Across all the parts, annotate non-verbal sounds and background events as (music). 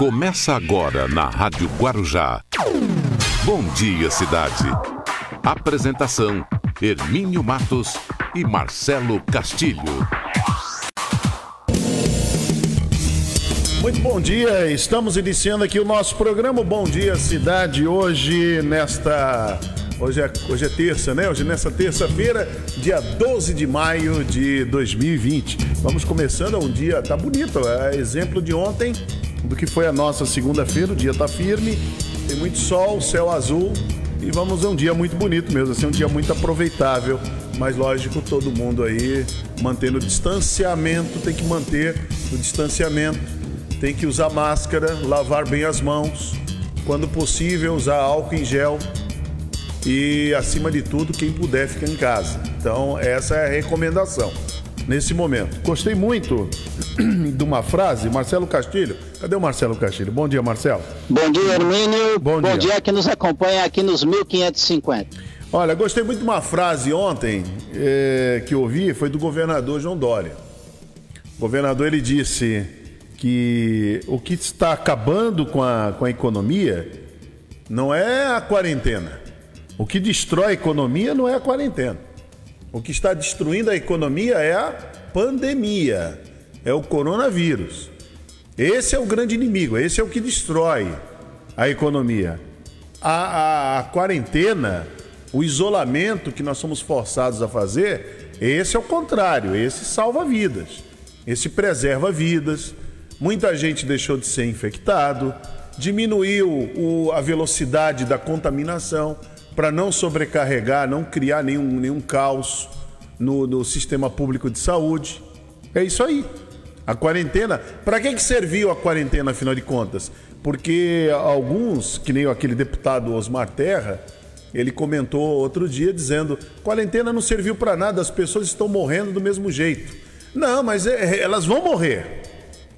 Começa agora na Rádio Guarujá. Bom dia, cidade. Apresentação: Hermínio Matos e Marcelo Castilho. Muito bom dia, estamos iniciando aqui o nosso programa Bom Dia Cidade hoje nesta Hoje é, hoje é terça, né? Hoje é nessa terça-feira, dia 12 de maio de 2020. Vamos começando, um dia, tá bonito, é exemplo de ontem, do que foi a nossa segunda-feira, o dia tá firme, tem muito sol, céu azul e vamos a um dia muito bonito mesmo, assim, um dia muito aproveitável, mas lógico, todo mundo aí mantendo o distanciamento, tem que manter o distanciamento, tem que usar máscara, lavar bem as mãos, quando possível usar álcool em gel, e, acima de tudo, quem puder ficar em casa. Então, essa é a recomendação nesse momento. Gostei muito (clears throat) de uma frase, Marcelo Castilho. Cadê o Marcelo Castilho? Bom dia, Marcelo. Bom dia, Hermínio. Bom, Bom dia. dia que nos acompanha aqui nos 1550. Olha, gostei muito de uma frase ontem é, que ouvi, foi do governador João Dória. O governador ele disse que o que está acabando com a, com a economia não é a quarentena, o que destrói a economia não é a quarentena. O que está destruindo a economia é a pandemia, é o coronavírus. Esse é o grande inimigo, esse é o que destrói a economia. A, a, a quarentena, o isolamento que nós somos forçados a fazer, esse é o contrário, esse salva vidas, esse preserva vidas. Muita gente deixou de ser infectado, diminuiu o, a velocidade da contaminação para não sobrecarregar, não criar nenhum, nenhum caos no, no sistema público de saúde. É isso aí. A quarentena, para que, que serviu a quarentena, afinal de contas? Porque alguns, que nem aquele deputado Osmar Terra, ele comentou outro dia dizendo: quarentena não serviu para nada, as pessoas estão morrendo do mesmo jeito. Não, mas é, é elas vão morrer.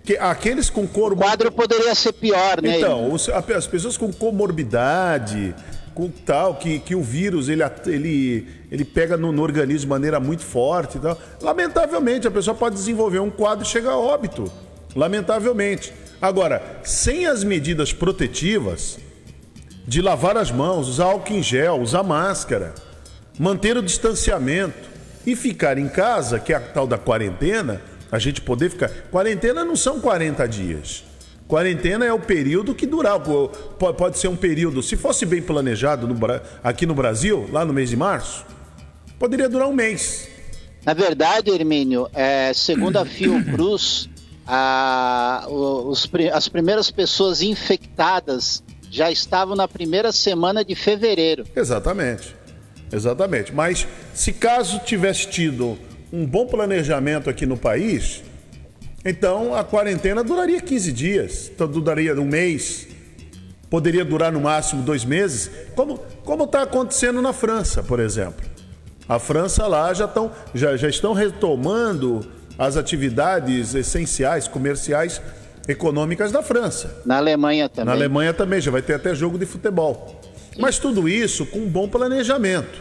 Que, aqueles com cor... O quadro poderia ser pior, né? Então, os, as pessoas com comorbidade, com tal que, que o vírus ele, ele, ele pega no, no organismo de maneira muito forte e tal. Lamentavelmente, a pessoa pode desenvolver um quadro e chegar a óbito. Lamentavelmente. Agora, sem as medidas protetivas de lavar as mãos, usar álcool em gel, usar máscara, manter o distanciamento e ficar em casa, que é a tal da quarentena, a gente poder ficar. Quarentena não são 40 dias. Quarentena é o período que durar. Pode ser um período, se fosse bem planejado no, aqui no Brasil, lá no mês de março, poderia durar um mês. Na verdade, Hermínio, é, segundo a Fiocruz, a, os, as primeiras pessoas infectadas já estavam na primeira semana de fevereiro. Exatamente. Exatamente. Mas se caso tivesse tido um bom planejamento aqui no país, então a quarentena duraria 15 dias, então duraria um mês, poderia durar no máximo dois meses, como está acontecendo na França, por exemplo. A França lá já, tão, já, já estão retomando as atividades essenciais, comerciais, econômicas da França. Na Alemanha também. Na Alemanha também, já vai ter até jogo de futebol. Sim. Mas tudo isso com um bom planejamento.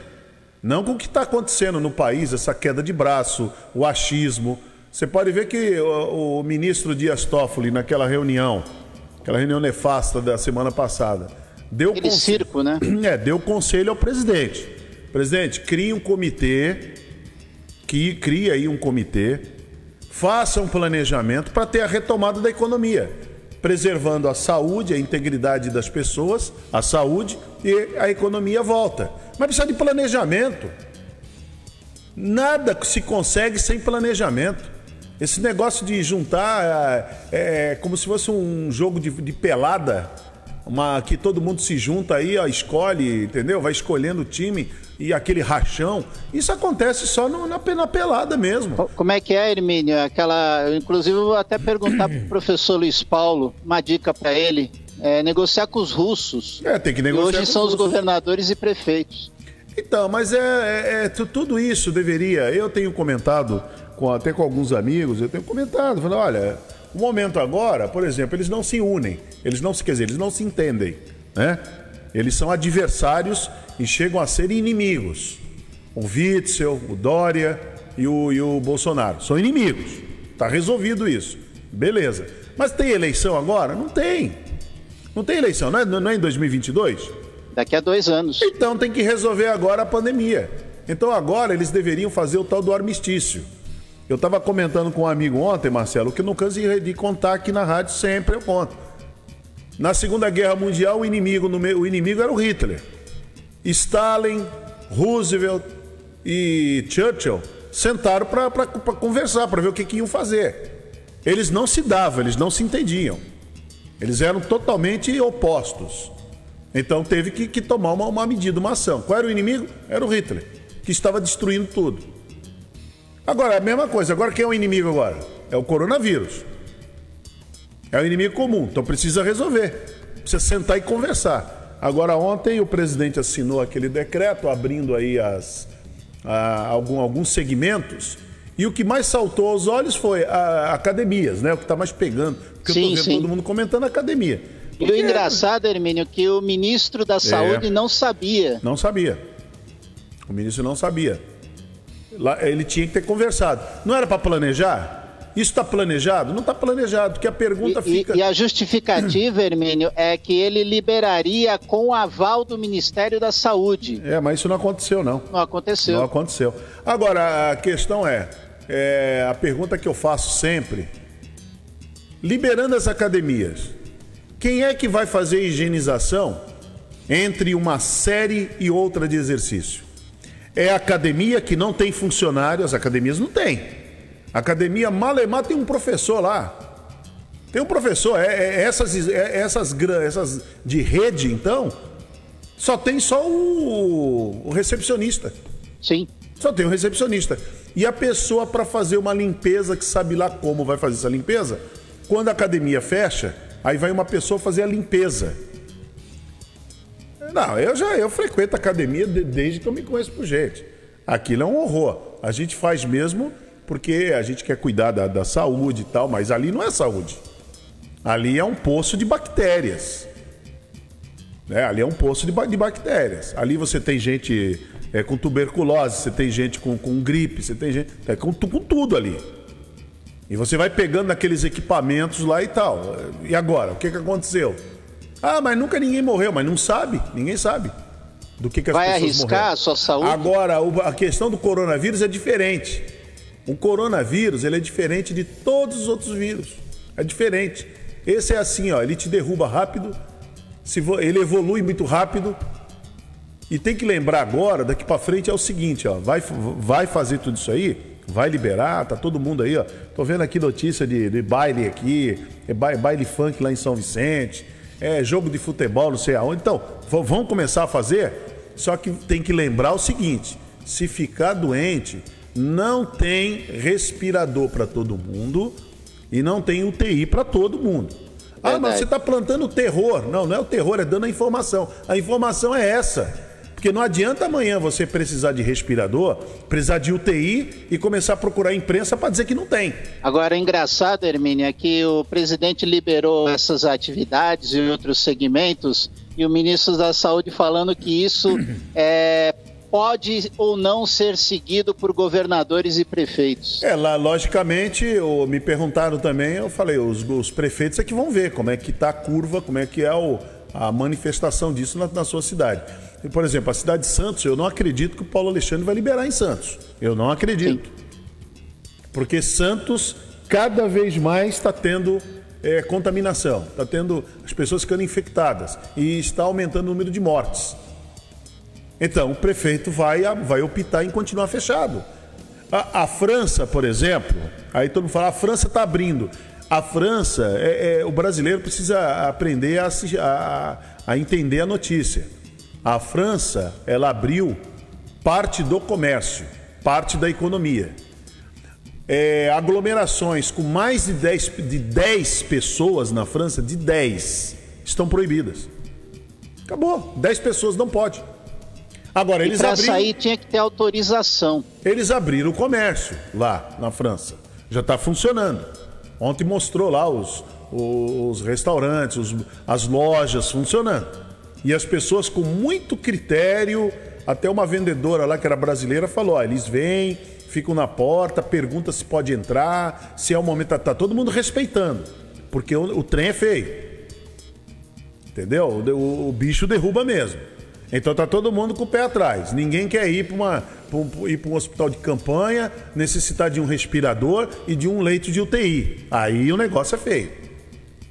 Não com o que está acontecendo no país, essa queda de braço, o achismo você pode ver que o, o ministro Dias Toffoli, naquela reunião, aquela reunião nefasta da semana passada, deu Aquele circo, né? (clears throat) É, deu conselho ao presidente. Presidente, crie um comitê, que cria aí um comitê, faça um planejamento para ter a retomada da economia, preservando a saúde, a integridade das pessoas, a saúde e a economia volta. Mas precisa de planejamento. Nada se consegue sem planejamento. Esse negócio de juntar é, é como se fosse um jogo de, de, pelada, uma, que todo mundo se junta aí, ó, escolhe, entendeu? Vai escolhendo o time e aquele rachão. Isso acontece só no, na, na pelada mesmo. Como é que é, Hermínio? Aquela, inclusive, eu vou até perguntar para o professor Luiz Paulo, uma dica para ele. É, negociar com os russos. É, tem que negociar. E hoje são os, os governadores e prefeitos. Então, mas é, é, é, tudo isso deveria. Eu tenho comentado com, até com alguns amigos, eu tenho comentado, falando, olha, o momento agora, por exemplo, eles não se unem, eles não se, quer dizer, eles não se entendem, né? Eles são adversários e chegam a ser inimigos. O Witzel, o Dória e o, e o Bolsonaro são inimigos. Tá resolvido isso. Beleza. Mas tem eleição agora? Não tem. Não tem eleição, não é, não é em 2022? Daqui a dois anos. Então tem que resolver agora a pandemia. Então agora eles deveriam fazer o tal do armistício. Eu estava comentando com um amigo ontem, Marcelo, que não canso de contar aqui na rádio sempre, eu conto. Na Segunda Guerra Mundial, o inimigo, meio, o inimigo era o Hitler. Stalin, Roosevelt e Churchill sentaram para conversar, para ver o que, que iam fazer. Eles não se davam, eles não se entendiam. Eles eram totalmente opostos. Então teve que, que tomar uma, uma medida, uma ação. Qual era o inimigo? Era o Hitler, que estava destruindo tudo. Agora, a mesma coisa. Agora, quem é o inimigo agora? É o coronavírus. É o inimigo comum. Então precisa resolver. Precisa sentar e conversar. Agora, ontem o presidente assinou aquele decreto abrindo aí as, a, algum, alguns segmentos. E o que mais saltou aos olhos foi a, academias, né? O que está mais pegando. Porque sim, eu tô vendo sim. todo mundo comentando academia. Porque... E o engraçado, Hermínio, que o ministro da Saúde é, não sabia. Não sabia. O ministro não sabia. Ele tinha que ter conversado. Não era para planejar? Isso está planejado? Não está planejado, porque a pergunta e, fica. E a justificativa, (clears throat) Hermínio, é que ele liberaria com o aval do Ministério da Saúde. É, mas isso não aconteceu, não. Não aconteceu. Não aconteceu. Agora, a questão é, é a pergunta que eu faço sempre: liberando as academias, quem é que vai fazer a higienização entre uma série e outra de exercício? É academia que não tem funcionário, as academias não têm. Academia Malemar tem um professor lá. Tem um professor, é, é essas, é, essas, essas de rede, então, só tem só o, o recepcionista. Sim. Só tem o recepcionista. E a pessoa para fazer uma limpeza, que sabe lá como vai fazer essa limpeza, quando a academia fecha, aí vai uma pessoa fazer a limpeza. Não, eu já eu frequento academia desde que eu me conheço por gente. Aquilo é um horror. A gente faz mesmo porque a gente quer cuidar da, da saúde e tal, mas ali não é saúde. Ali é um poço de bactérias. Né? Ali é um poço de, de bactérias. Ali você tem gente é, com tuberculose, você tem gente com, com gripe, você tem gente é, com, com tudo ali. E você vai pegando aqueles equipamentos lá e tal. E agora? O que, que aconteceu? Ah, mas nunca ninguém morreu, mas não sabe, ninguém sabe do que, que as Vai pessoas arriscar morreram. a sua saúde? Agora, a questão do coronavírus é diferente. O coronavírus ele é diferente de todos os outros vírus. É diferente. Esse é assim, ó, ele te derruba rápido, ele evolui muito rápido. E tem que lembrar agora, daqui para frente é o seguinte, ó, vai, vai fazer tudo isso aí, vai liberar, tá todo mundo aí, ó. Tô vendo aqui notícia de, de baile aqui, é baile funk lá em São Vicente é, jogo de futebol, não sei aonde. Então, vamos começar a fazer, só que tem que lembrar o seguinte: se ficar doente, não tem respirador para todo mundo e não tem UTI para todo mundo. Ah, mas você está plantando terror. Não, não é o terror, é dando a informação. A informação é essa. Porque não adianta amanhã você precisar de respirador, precisar de UTI e começar a procurar imprensa para dizer que não tem. Agora, engraçado, Hermínio, é que o presidente liberou essas atividades e outros segmentos e o ministro da Saúde falando que isso (clears throat) é, pode ou não ser seguido por governadores e prefeitos. É, lá, logicamente, eu, me perguntaram também, eu falei, os, os prefeitos é que vão ver como é que está a curva, como é que é o, a manifestação disso na, na sua cidade. Por exemplo, a cidade de Santos, eu não acredito que o Paulo Alexandre vai liberar em Santos. Eu não acredito. Sim. Porque Santos cada vez mais está tendo é, contaminação, está tendo as pessoas ficando infectadas e está aumentando o número de mortes. Então, o prefeito vai, vai optar em continuar fechado. A, a França, por exemplo, aí todo mundo fala, a França está abrindo. A França, é, é, o brasileiro precisa aprender a, a, a entender a notícia. A França, ela abriu parte do comércio, parte da economia. É, aglomerações com mais de 10, de 10 pessoas na França, de 10, estão proibidas. Acabou. 10 pessoas não pode. Agora, eles abriram. sair tinha que ter autorização. Eles abriram o comércio lá na França. Já está funcionando. Ontem mostrou lá os, os restaurantes, os, as lojas funcionando. E as pessoas com muito critério, até uma vendedora lá que era brasileira falou: eles vêm, ficam na porta, pergunta se pode entrar, se é o momento, tá, tá todo mundo respeitando. Porque o, o trem é feio. Entendeu? O, o, bicho derruba mesmo. Então tá todo mundo com o pé atrás. Ninguém quer ir para uma pra, ir um hospital de campanha, necessitar de um respirador e de um leito de UTI. Aí o negócio é feio.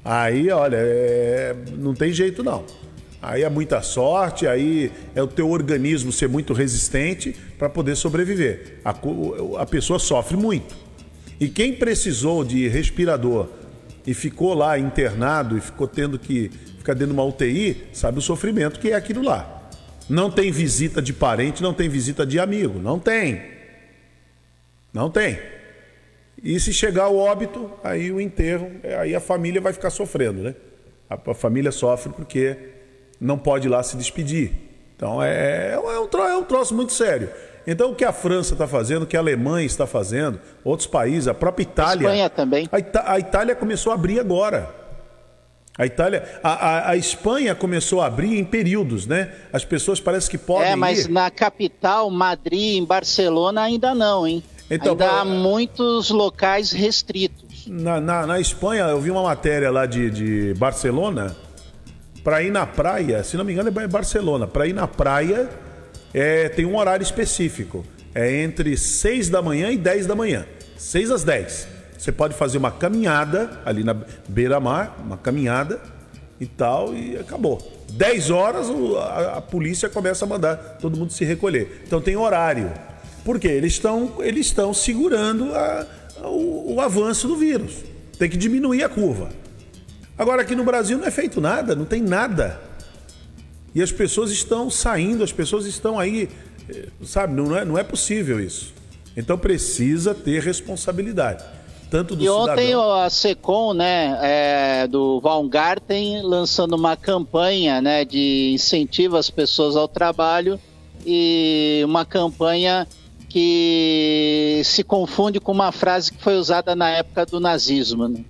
Aí, olha, é... não tem jeito não. Aí é muita sorte, aí é o teu organismo ser muito resistente para poder sobreviver. A, a pessoa sofre muito. E quem precisou de respirador e ficou lá internado e ficou tendo que ficar dentro de uma UTI, sabe o sofrimento que é aquilo lá. Não tem visita de parente, não tem visita de amigo, não tem. Não tem. E se chegar o óbito, aí o enterro, aí a família vai ficar sofrendo, né? A, a família sofre porque não pode ir lá se despedir. Então é, é, um, troço, é um troço muito sério. Então o que a França está fazendo, o que a Alemanha está fazendo, outros países, a própria Itália. A Espanha também. A, Ita a Itália começou a abrir agora. A Itália, a, a, a, Espanha começou a abrir em períodos, né? As pessoas parece que podem. É, mas ir. na capital, Madrid, em Barcelona, ainda não, hein? Então, ainda pra... há muitos locais restritos. Na, na, na, Espanha, eu vi uma matéria lá de, de Barcelona para ir na praia, se não me engano é Barcelona, para ir na praia é, tem um horário específico. É entre 6 da manhã e 10 da manhã. 6 às 10. Você pode fazer uma caminhada ali na beira-mar, uma caminhada e tal, e acabou. 10 horas a, a, polícia começa a mandar todo mundo se recolher. Então tem horário. Por quê? Eles estão eles estão segurando a, o, o avanço do vírus. Tem que diminuir a curva. Agora aqui no Brasil não é feito nada, não tem nada. E as pessoas estão saindo, as pessoas estão aí, eh, sabe? Não é, não é possível isso. Então precisa ter responsabilidade. Tanto do e ontem cidadão... a SECOM, né, é, do Baumgarten, lançando uma campanha né, de incentivo às pessoas ao trabalho e uma campanha que se confunde com uma frase que foi usada na época do nazismo. Né?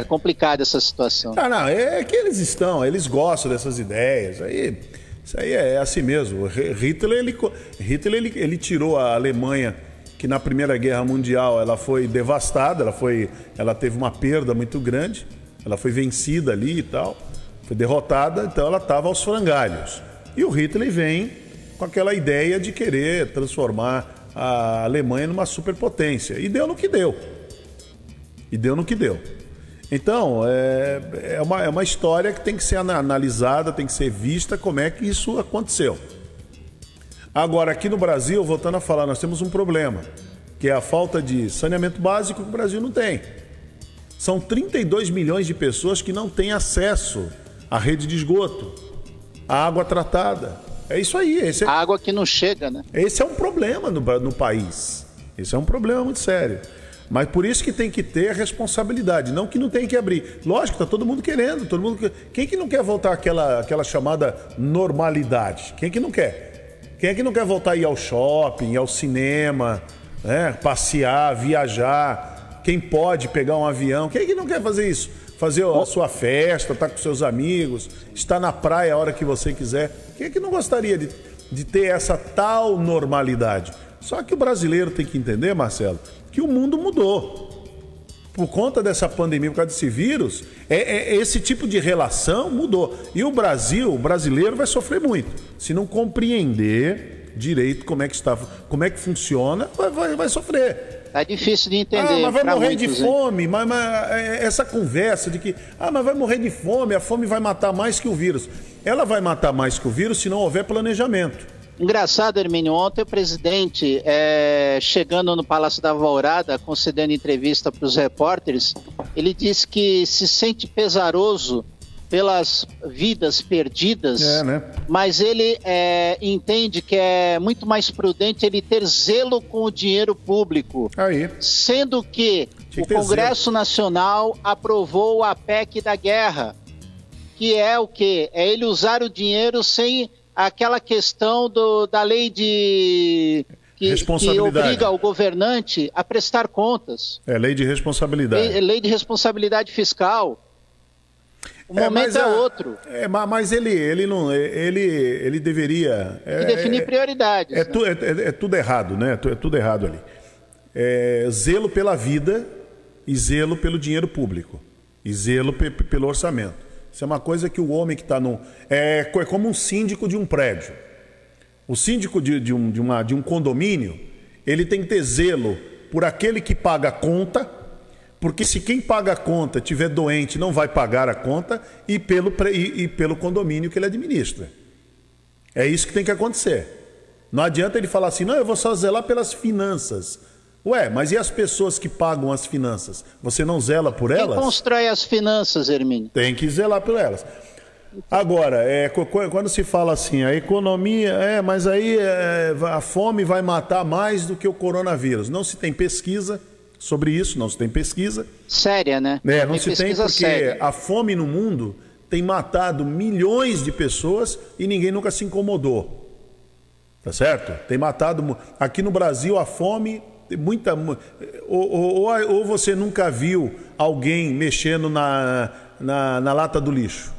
É complicada essa situação. Ah, não, é que eles estão, eles gostam dessas ideias. Aí, isso aí é assim mesmo. Hitler, ele, Hitler ele, ele tirou a Alemanha, que na Primeira Guerra Mundial ela foi devastada, ela, foi, ela teve uma perda muito grande, ela foi vencida ali e tal, foi derrotada, então ela estava aos frangalhos. E o Hitler vem com aquela ideia de querer transformar a Alemanha numa superpotência. E deu no que deu. E deu no que deu. Então, é, é, uma, é uma história que tem que ser analisada, tem que ser vista como é que isso aconteceu. Agora, aqui no Brasil, voltando a falar, nós temos um problema, que é a falta de saneamento básico que o Brasil não tem. São 32 milhões de pessoas que não têm acesso à rede de esgoto, à água tratada. É isso aí. É... A água que não chega, né? Esse é um problema no, no país. Esse é um problema muito sério. Mas por isso que tem que ter responsabilidade, não que não tem que abrir. Lógico, tá todo mundo querendo, todo mundo. Quem que não quer voltar àquela, àquela chamada normalidade? Quem que não quer? Quem é que não quer voltar a ir ao shopping, ao cinema, né? passear, viajar? Quem pode pegar um avião? Quem é que não quer fazer isso? Fazer a sua festa, estar tá com seus amigos, estar na praia a hora que você quiser. Quem é que não gostaria de, de ter essa tal normalidade? Só que o brasileiro tem que entender, Marcelo, que o mundo mudou. Por conta dessa pandemia, por causa desse vírus, é, é, esse tipo de relação mudou. E o Brasil, o brasileiro, vai sofrer muito. Se não compreender direito como é que está, como é que funciona, vai, vai, vai sofrer. É difícil de entender. Ah, mas vai morrer muitos, de fome. Mas, mas, é, essa conversa de que, ah, mas vai morrer de fome, a fome vai matar mais que o vírus. Ela vai matar mais que o vírus se não houver planejamento. Engraçado, Hermínio, ontem o presidente, é, chegando no Palácio da Alvorada, concedendo entrevista para os repórteres, ele disse que se sente pesaroso pelas vidas perdidas, é, né? mas ele é, entende que é muito mais prudente ele ter zelo com o dinheiro público. Aí. Sendo que o Congresso zelo. Nacional aprovou a PEC da guerra, que é o quê? É ele usar o dinheiro sem aquela questão do, da lei de que, que, obriga o governante a prestar contas. É lei de responsabilidade. Lei, lei de responsabilidade fiscal. O é, momento é a, outro. É, mas ele, ele não, ele, ele deveria. É, definir é, prioridades. É, né? tu, é, é, tudo errado, né? É tudo errado ali. zelo pela vida e zelo pelo dinheiro público. e zelo pelo orçamento. Isso é uma coisa que o homem que está no. É, é como um síndico de um prédio. O síndico de, de, um, de, uma, de um condomínio, ele tem que ter zelo por aquele que paga a conta, porque se quem paga a conta tiver doente, não vai pagar a conta, e pelo, e, e pelo condomínio que ele administra. É isso que tem que acontecer. Não adianta ele falar assim, não, eu vou só zelar pelas finanças. Ué, mas e as pessoas que pagam as finanças? Você não zela por elas? Quem constrói as finanças, Hermínio? Tem que zelar por elas. Agora, é, quando se fala assim, a economia, é, mas aí é, a fome vai matar mais do que o coronavírus. Não se tem pesquisa sobre isso, não se tem pesquisa. Séria, né? É, não tem se tem porque séria. a fome no mundo tem matado milhões de pessoas e ninguém nunca se incomodou. Tá certo? Tem matado. Aqui no Brasil a fome muita ou, ou, ou, você nunca viu alguém mexendo na, na, na lata do lixo,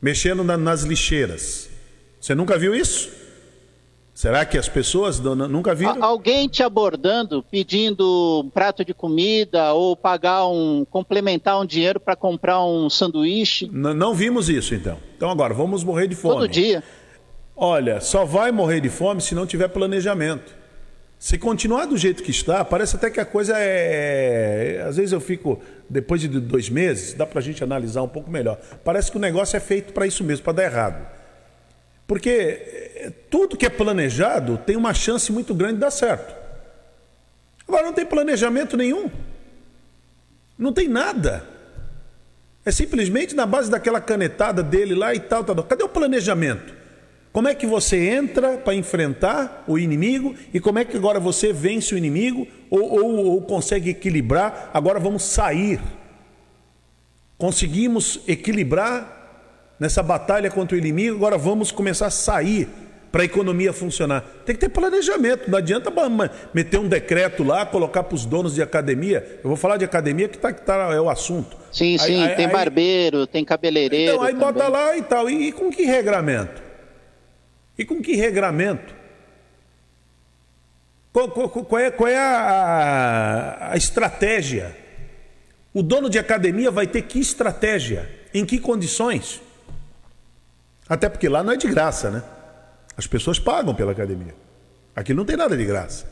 mexendo na, nas lixeiras. Você nunca viu isso? Será que as pessoas nunca viram? Alguém te abordando, pedindo um prato de comida ou pagar um, complementar um dinheiro para comprar um sanduíche? N não vimos isso então. Então agora vamos morrer de fome. Todo dia. Olha, só vai morrer de fome se não tiver planejamento. Se continuar do jeito que está, parece até que a coisa é. Às vezes eu fico, depois de dois meses, dá para a gente analisar um pouco melhor. Parece que o negócio é feito para isso mesmo, para dar errado. Porque eh, tudo que é planejado tem uma chance muito grande de dar certo. Agora não tem planejamento nenhum. Não tem nada. É simplesmente na base daquela canetada dele lá e tal, tal. Cadê o planejamento? Como é que você entra para enfrentar o inimigo e como é que agora você vence o inimigo ou, ou, ou consegue equilibrar? Agora vamos sair. Conseguimos equilibrar nessa batalha contra o inimigo, agora vamos começar a sair para a economia funcionar. Tem que ter planejamento, não adianta meter um decreto lá, colocar para os donos de academia. Eu vou falar de academia que, tá, que tá, é o assunto. Sim, sim, aí, tem aí, barbeiro, tem cabeleireiro. Então, aí também. bota lá e tal. E, e com que regramento? E com que regramento? Qual, qual, qual é, qual é a, a estratégia? O dono de academia vai ter que estratégia? Em que condições? Até porque lá não é de graça, né? As pessoas pagam pela academia. Aqui não tem nada de graça.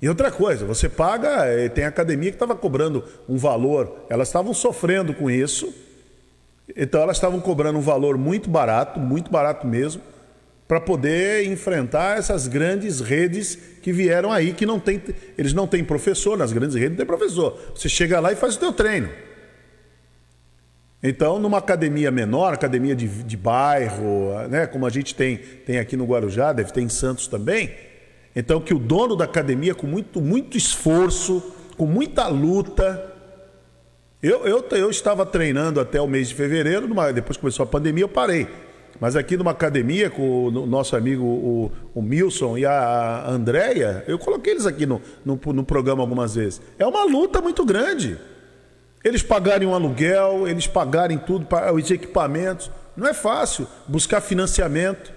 E outra coisa, você paga, eh, tem academia que estava cobrando um valor, elas estavam sofrendo com isso, então elas estavam cobrando um valor muito barato, muito barato mesmo, para poder enfrentar essas grandes redes que vieram aí, que não tem, eles não têm professor, nas grandes redes não tem professor. Você chega lá e faz o teu treino. Então, numa academia menor, academia de, de bairro, né, como a gente tem, tem aqui no Guarujá, deve ter em Santos também, então que o dono da academia, com muito, muito esforço, com muita luta, eu, eu, eu estava treinando até o mês de fevereiro, numa, depois começou a pandemia, eu parei. Mas aqui numa academia com o nosso amigo o, o Milson e a Andréia, eu coloquei eles aqui no, no, no, programa algumas vezes. É uma luta muito grande. Eles pagarem um aluguel, eles pagarem tudo, os equipamentos. Não é fácil buscar financiamento.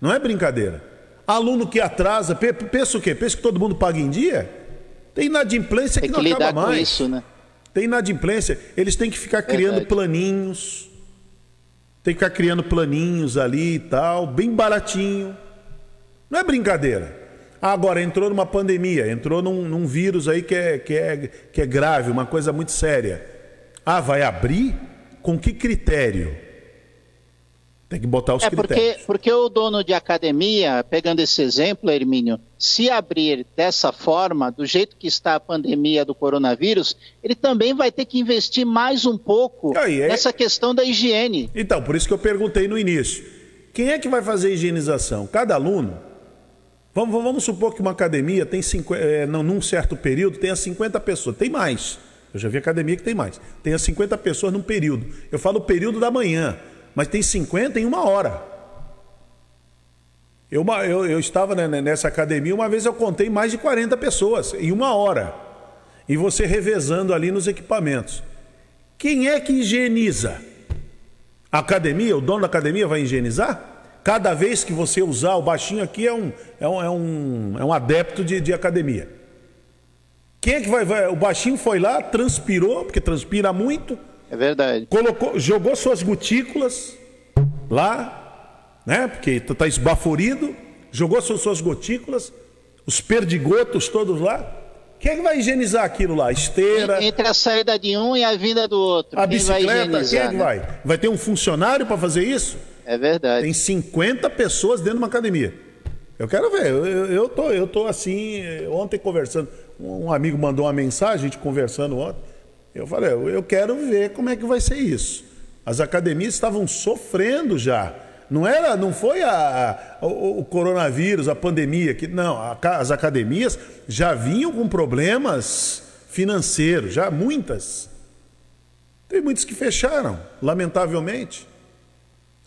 Não é brincadeira. Aluno que atrasa, pensa o quê? Pensa que todo mundo paga em dia? Tem inadimplência que, que não acaba mais. Isso, né? Tem inadimplência. Eles têm que ficar criando Verdade. planinhos tem que ficar criando planinhos ali e tal, bem baratinho. Não é brincadeira. Agora, entrou numa pandemia, entrou num, num vírus aí que é, que, é, que é grave, uma coisa muito séria. Ah, vai abrir? Com que critério? Tem que botar os é critérios. Porque, porque o dono de academia, pegando esse exemplo, Hermínio, se abrir dessa forma, do jeito que está a pandemia do coronavírus, ele também vai ter que investir mais um pouco Aí, é... nessa questão da higiene. Então, por isso que eu perguntei no início. Quem é que vai fazer a higienização? Cada aluno? Vamos, vamos supor que uma academia tem 50, é, não, num certo período tenha 50 pessoas. Tem mais. Eu já vi academia que tem mais. Tenha 50 pessoas num período. Eu falo período da manhã mas tem 50 em uma hora. Eu, eu, eu estava nessa academia, uma vez eu contei mais de 40 pessoas em uma hora. E você revezando ali nos equipamentos. Quem é que higieniza? A academia, o dono da academia vai higienizar? Cada vez que você usar, o baixinho aqui é um, é um, é um, é um adepto de, de academia. Quem é que vai, vai? O baixinho foi lá, transpirou, porque transpira muito, É verdade. Colocou, jogou suas gotículas lá, né? Porque está esbaforido, jogou suas, gotículas, os perdigotos todos lá. Quem é que vai higienizar aquilo lá? Esteira. Entre a saída de um e a vinda do outro. A quem bicicleta, vai quem é que né? vai? Vai ter um funcionário para fazer isso? É verdade. Tem 50 pessoas dentro de uma academia. Eu quero ver. Eu, eu, eu, tô, eu tô assim, ontem conversando. Um amigo mandou uma mensagem, a gente conversando ontem. Eu falei, eu quero ver como é que vai ser isso. As academias estavam sofrendo já. Não era, não foi a, a o, o, coronavírus, a pandemia que não, a, as academias já vinham com problemas financeiros, já muitas. Tem muitas que fecharam, lamentavelmente.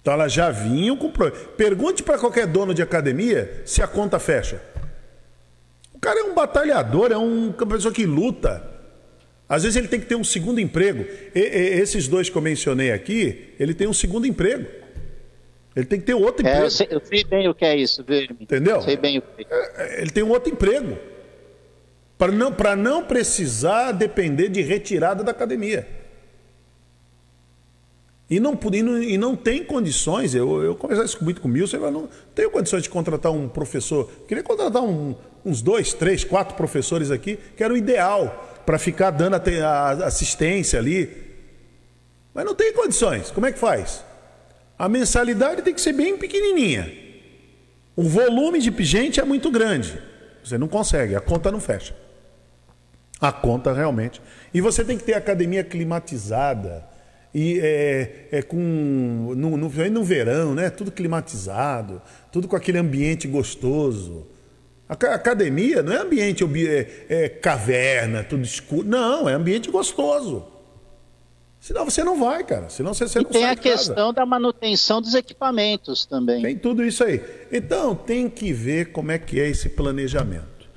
Então elas já vinham com problemas. Pergunte para qualquer dono de academia se a conta fecha. O cara é um batalhador, é um, uma pessoa que luta. Às vezes ele tem que ter um segundo emprego. E, e, esses dois que eu mencionei aqui, ele tem um segundo emprego. Ele tem que ter outro é, emprego. Eu sei, eu sei, bem o que é isso, Verme. Entendeu? Eu sei bem o que é. Ele tem um outro emprego. Para não, não precisar depender de retirada da academia. E não, e não, e não tem condições, eu, eu conversava isso muito com o Milson, eu não tenho condições de contratar um professor. Queria contratar um, uns dois, três, quatro professores aqui, que era o ideal para ficar dando a, assistência ali. Mas não tem condições. Como é que faz? A mensalidade tem que ser bem pequenininha. O volume de gente é muito grande. Você não consegue, a conta não fecha. A conta realmente. E você tem que ter academia climatizada. E é, é com. No, no, no verão, né? Tudo climatizado, tudo com aquele ambiente gostoso. A academia não é ambiente é, é caverna, tudo escuro. Não, é ambiente gostoso. Senão você não vai, cara. Senão você, você e não tem a questão da manutenção dos equipamentos também. Tem tudo isso aí. Então, tem que ver como é que é esse planejamento.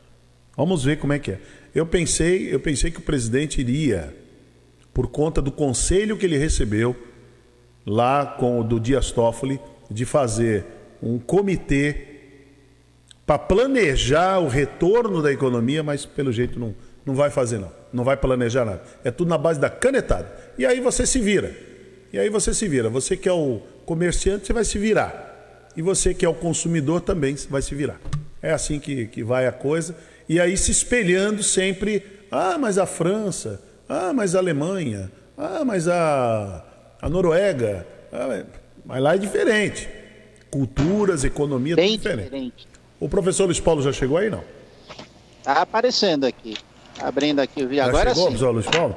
Vamos ver como é que é. Eu pensei, eu pensei que o presidente iria, por conta do conselho que ele recebeu lá com o do Dias Toffoli, de fazer um comitê para planejar o retorno da economia, mas pelo jeito não, não vai fazer não. Não vai planejar nada. É tudo na base da canetada. E aí você se vira. E aí você se vira. Você que é o comerciante, você vai se virar. E você que é o consumidor também vai se virar. É assim que, que vai a coisa. E aí se espelhando sempre. Ah, mas a França. Ah, mas a Alemanha. Ah, mas a, a Noruega. Ah, mas lá é diferente. Culturas, economia, Bem tudo diferente. diferente. O professor Luiz Paulo já chegou aí, não? Tá aparecendo aqui. Abrindo aqui o vídeo. Já Agora chegou, sim. professor Luiz Paulo?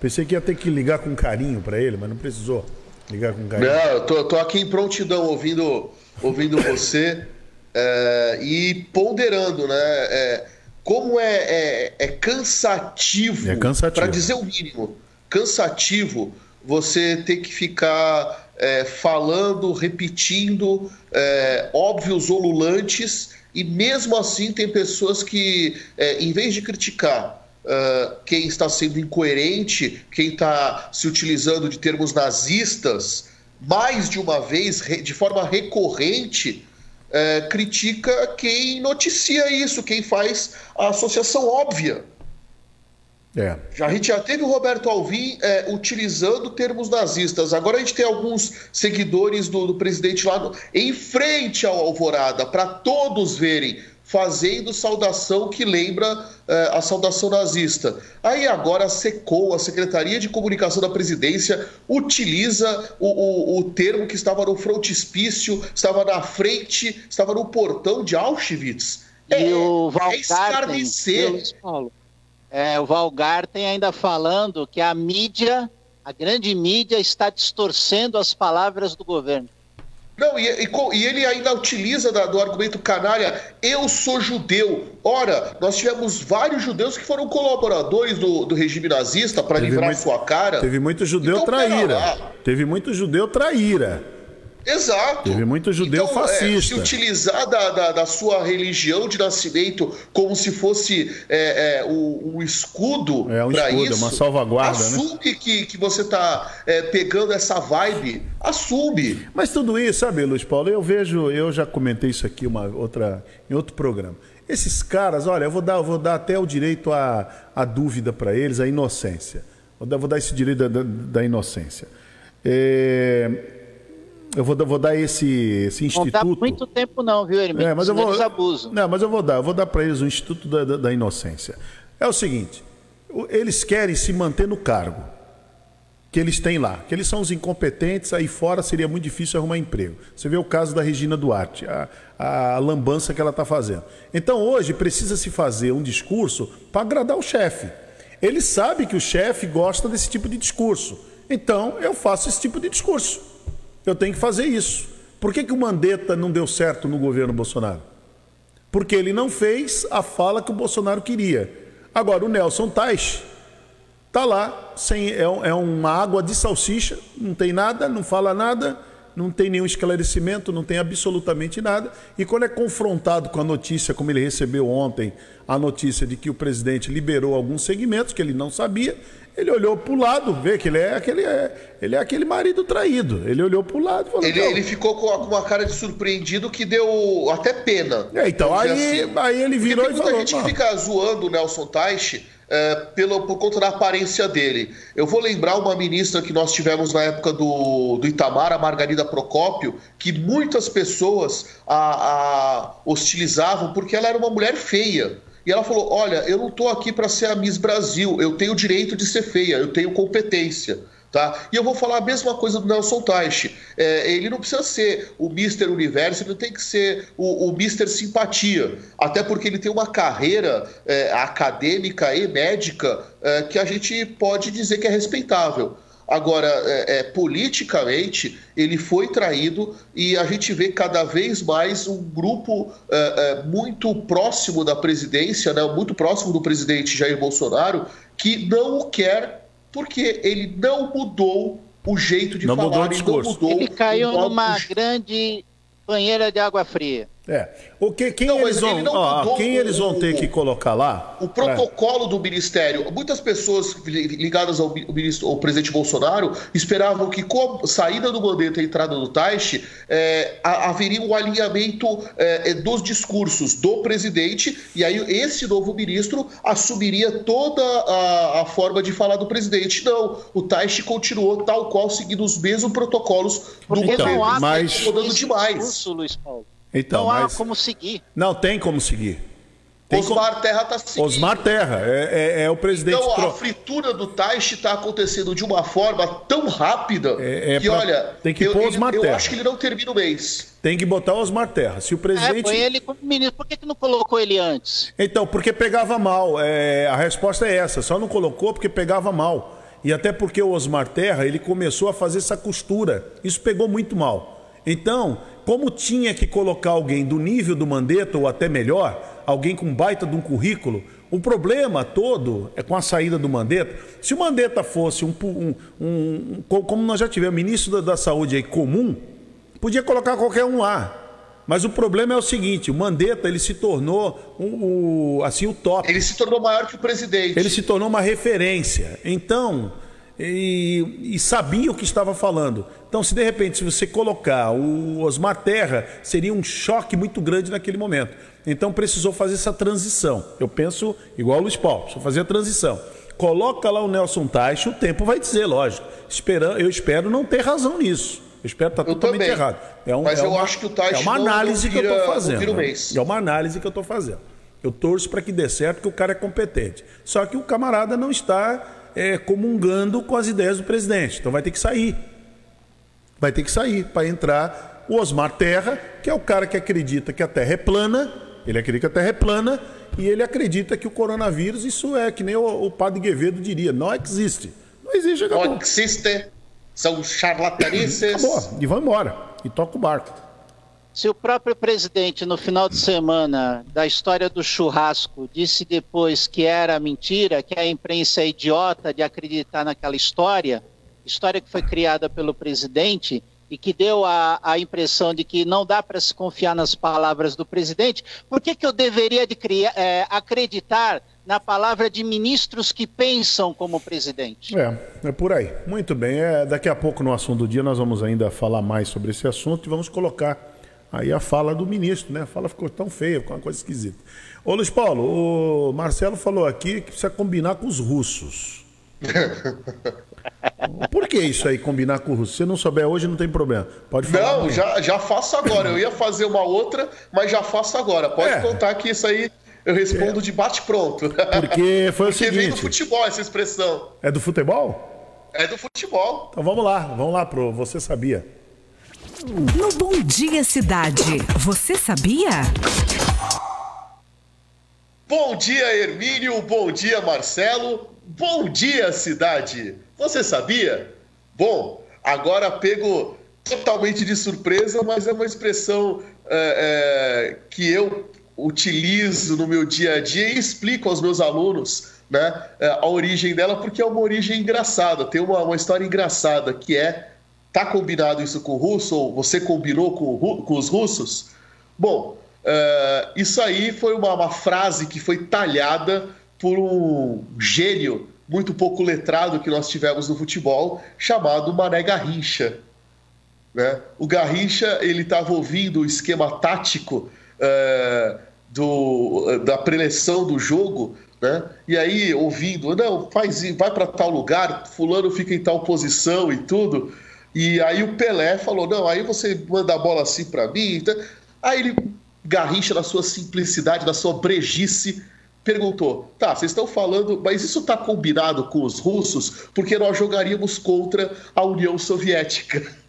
Pensei que ia ter que ligar com carinho para ele, mas não precisou ligar com carinho. Não, eu tô, tô aqui em prontidão, ouvindo, ouvindo (laughs) você é, e ponderando, né? É, como é, é, é cansativo, É cansativo. para dizer o mínimo, cansativo você ter que ficar é, falando, repetindo é, óbvios olulantes e mesmo assim tem pessoas que, é, em vez de criticar uh, quem está sendo incoerente, quem está se utilizando de termos nazistas, mais de uma vez, de forma recorrente, uh, critica quem noticia isso, quem faz a associação óbvia. É. Já, a gente já teve o Roberto Alvim é, utilizando termos nazistas. Agora a gente tem alguns seguidores do, do presidente lá no, em frente ao Alvorada, para todos verem, fazendo saudação que lembra é, a saudação nazista. Aí agora secou, a Secretaria de Comunicação da Presidência utiliza o, o, o termo que estava no frontispício, estava na frente, estava no portão de Auschwitz. E é, o é escarnecer. Paulo, é, o Valgarten ainda falando que a mídia, a grande mídia, está distorcendo as palavras do governo. Não, e, e, e ele ainda utiliza da, do argumento canalha, eu sou judeu. Ora, nós tivemos vários judeus que foram colaboradores do, do regime nazista para livrar muito, sua cara. Teve muito judeu Então, traíra. Teve muito judeu traíra. Exato. Teve muito judeu então, fascista. É, se utilizar da, da, da, sua religião de nascimento como se fosse é, é, o, um escudo É um para escudo, isso. uma salvaguarda, né? assume que, que você está pegando essa vibe. Assume. Mas tudo isso, sabe, Luiz Paulo, eu vejo, eu já comentei isso aqui uma outra, em outro programa. Esses caras, olha, eu vou dar, eu vou dar até o direito à, à dúvida para eles, à inocência. Vou dar esse direito da, da, da inocência. É, eu vou, vou dar esse, esse instituto. Não dá muito tempo não, viu, Hermínio? É, mas eu vou, abusam. Não, mas eu vou dar, eu vou dar para eles o instituto da, da, da inocência. É o seguinte, eles querem se manter no cargo que eles têm lá, que eles são os incompetentes, aí fora seria muito difícil arrumar emprego. Você vê o caso da Regina Duarte, a, a lambança que ela está fazendo. Então hoje precisa se fazer um discurso para agradar o chefe. Ele sabe que o chefe gosta desse tipo de discurso. Então eu faço esse tipo de discurso. Eu tenho que fazer isso. Por que, que o Mandetta não deu certo no governo Bolsonaro? Porque ele não fez a fala que o Bolsonaro queria. Agora, o Nelson Tais Está lá, sem, é, é uma água de salsicha, não tem nada, não fala nada, não tem nenhum esclarecimento, não tem absolutamente nada. E quando é confrontado com a notícia, como ele recebeu ontem, a notícia de que o presidente liberou alguns segmentos que ele não sabia, ele olhou para o lado, vê que ele é aquele, é, ele é aquele marido traído. Ele olhou para o lado e falou: ele, ele ficou com uma cara de surpreendido que deu até pena. É, então aí, assim. aí ele virou Porque tem muita e falou: gente que fica zoando o Nelson Teich é, pelo, por conta da aparência dele. Eu vou lembrar uma ministra que nós tivemos na época do, do Itamar, a Margarida Procópio, que muitas pessoas a, a hostilizavam porque ela era uma mulher feia. E ela falou: Olha, eu não estou aqui para ser a Miss Brasil, eu tenho o direito de ser feia, eu tenho competência. Tá? E eu vou falar a mesma coisa do Nelson Teich. É, ele não precisa ser o Mr. Universo, ele tem que ser o, o Mr. Simpatia. Até porque ele tem uma carreira é, acadêmica e médica é, que a gente pode dizer que é respeitável. Agora, é, é, politicamente, ele foi traído e a gente vê cada vez mais um grupo é, muito próximo da presidência, né, muito próximo do presidente Jair Bolsonaro, que não o quer porque ele não mudou o jeito de não falar, mudou o discurso. não mudou ele caiu numa grande banheira de água fria. É. O que, quem não, eles vão, ó, quem eles vão ter que colocar lá? O protocolo do ministério. Muitas pessoas ligadas ao, ministro, ao presidente Bolsonaro esperavam que com a saída do Mandetta e a entrada do Taixe é, haveria um alinhamento é, dos discursos do presidente e aí esse novo ministro assumiria toda a, a forma de falar do presidente. Não, o Taixe continuou tal qual seguindo os mesmos protocolos do então, governo. Mas... Mudando demais. Discurso, Luiz Paulo. Então, não há mas... como seguir. Não tem como seguir. Tem Osmar como... Terra está seguindo. Osmar Terra, é, é, é o presidente. Então, a fritura do Taish está acontecendo de uma forma tão rápida é, é que, pra... olha, tem que eu, pôr Osmar eu, Terra. eu acho que ele não termina o mês. Tem que botar o Osmar Terra. Se o presidente. É, põe ele como ministro. Por que, que não colocou ele antes? Então, porque pegava mal. É, a resposta é essa. Só não colocou porque pegava mal. E até porque o Osmar Terra ele começou a fazer essa costura. Isso pegou muito mal. Então, como tinha que colocar alguém do nível do Mandetta ou até melhor, alguém com baita de um currículo, o problema todo é com a saída do Mandetta. Se o Mandetta fosse um, um, um como nós já tivemos, ministro da, da Saúde aí comum, podia colocar qualquer um lá. Mas o problema é o seguinte: o Mandetta ele se tornou o, o, assim o top. Ele se tornou maior que o presidente. Ele se tornou uma referência. Então e, e, sabia o que estava falando. Então, se de repente se você colocar o Osmar Terra, seria um choque muito grande naquele momento. Então, precisou fazer essa transição. Eu penso igual o Luiz Paulo, só fazer a transição. Coloca lá o Nelson Taix, o tempo vai dizer, lógico. Esperando, eu espero não ter razão nisso. Eu espero estar tá totalmente também. errado. É um, Mas é eu uma, acho que o Taix É uma análise não, não vira, que eu estou fazendo. Né? É uma análise que eu estou fazendo. Eu torço para que dê certo, porque o cara é competente. Só que o camarada não está é, comungando com as ideias do presidente. Então vai ter que sair. Vai ter que sair para entrar o Osmar Terra, que é o cara que acredita que a Terra é plana, ele acredita que a Terra é plana e ele acredita que o coronavírus, isso é que nem o, o padre Guevedo diria, não existe. Não existe, acabou. Não existe, são charlatanices. Acabou, e vão embora, e toca o barco. Se o próprio presidente, no final de semana da história do churrasco, disse depois que era mentira, que a imprensa é idiota de acreditar naquela história, história que foi criada pelo presidente e que deu a, a impressão de que não dá para se confiar nas palavras do presidente, por que, que eu deveria de criar, é, acreditar na palavra de ministros que pensam como presidente? É, é por aí. Muito bem. É, daqui a pouco, no assunto do dia, nós vamos ainda falar mais sobre esse assunto e vamos colocar Aí a fala do ministro, né? A fala ficou tão feia, ficou uma coisa esquisita. Ô Luiz Paulo, o Marcelo falou aqui que precisa combinar com os russos. (laughs) Por que isso aí, combinar com o russo? Se você não souber hoje, não tem problema. Pode falar. Não, já, já faço agora. Eu ia fazer uma outra, mas já faço agora. Pode é. contar que isso aí eu respondo é. de bate-pronto. Porque foi o (laughs) Porque seguinte... vem do futebol essa expressão. É do futebol? É do futebol. Então vamos lá, vamos lá pro Você Sabia. No Bom Dia Cidade, você sabia? Bom dia, Hermínio. Bom dia, Marcelo. Bom dia, cidade. Você sabia? Bom, agora pego totalmente de surpresa, mas é uma expressão é, é, que eu utilizo no meu dia a dia e explico aos meus alunos né, é, a origem dela, porque é uma origem engraçada. Tem uma, uma história engraçada que é: tá combinado isso com o russo? Ou você combinou com, com os russos? Bom, é, isso aí foi uma, uma frase que foi talhada por um gênio muito pouco letrado que nós tivemos no futebol, chamado Mané Garrincha. Né? O Garrincha ele estava ouvindo o esquema tático uh, do, da preleção do jogo, né? e aí ouvindo, não, faz, vai para tal lugar, fulano fica em tal posição e tudo. E aí o Pelé falou, não, aí você manda a bola assim para mim. Então... Aí ele, Garrincha, na sua simplicidade, na sua brejice, perguntou: tá, vocês estão falando, mas isso está combinado com os russos porque nós jogaríamos contra a União Soviética. (laughs)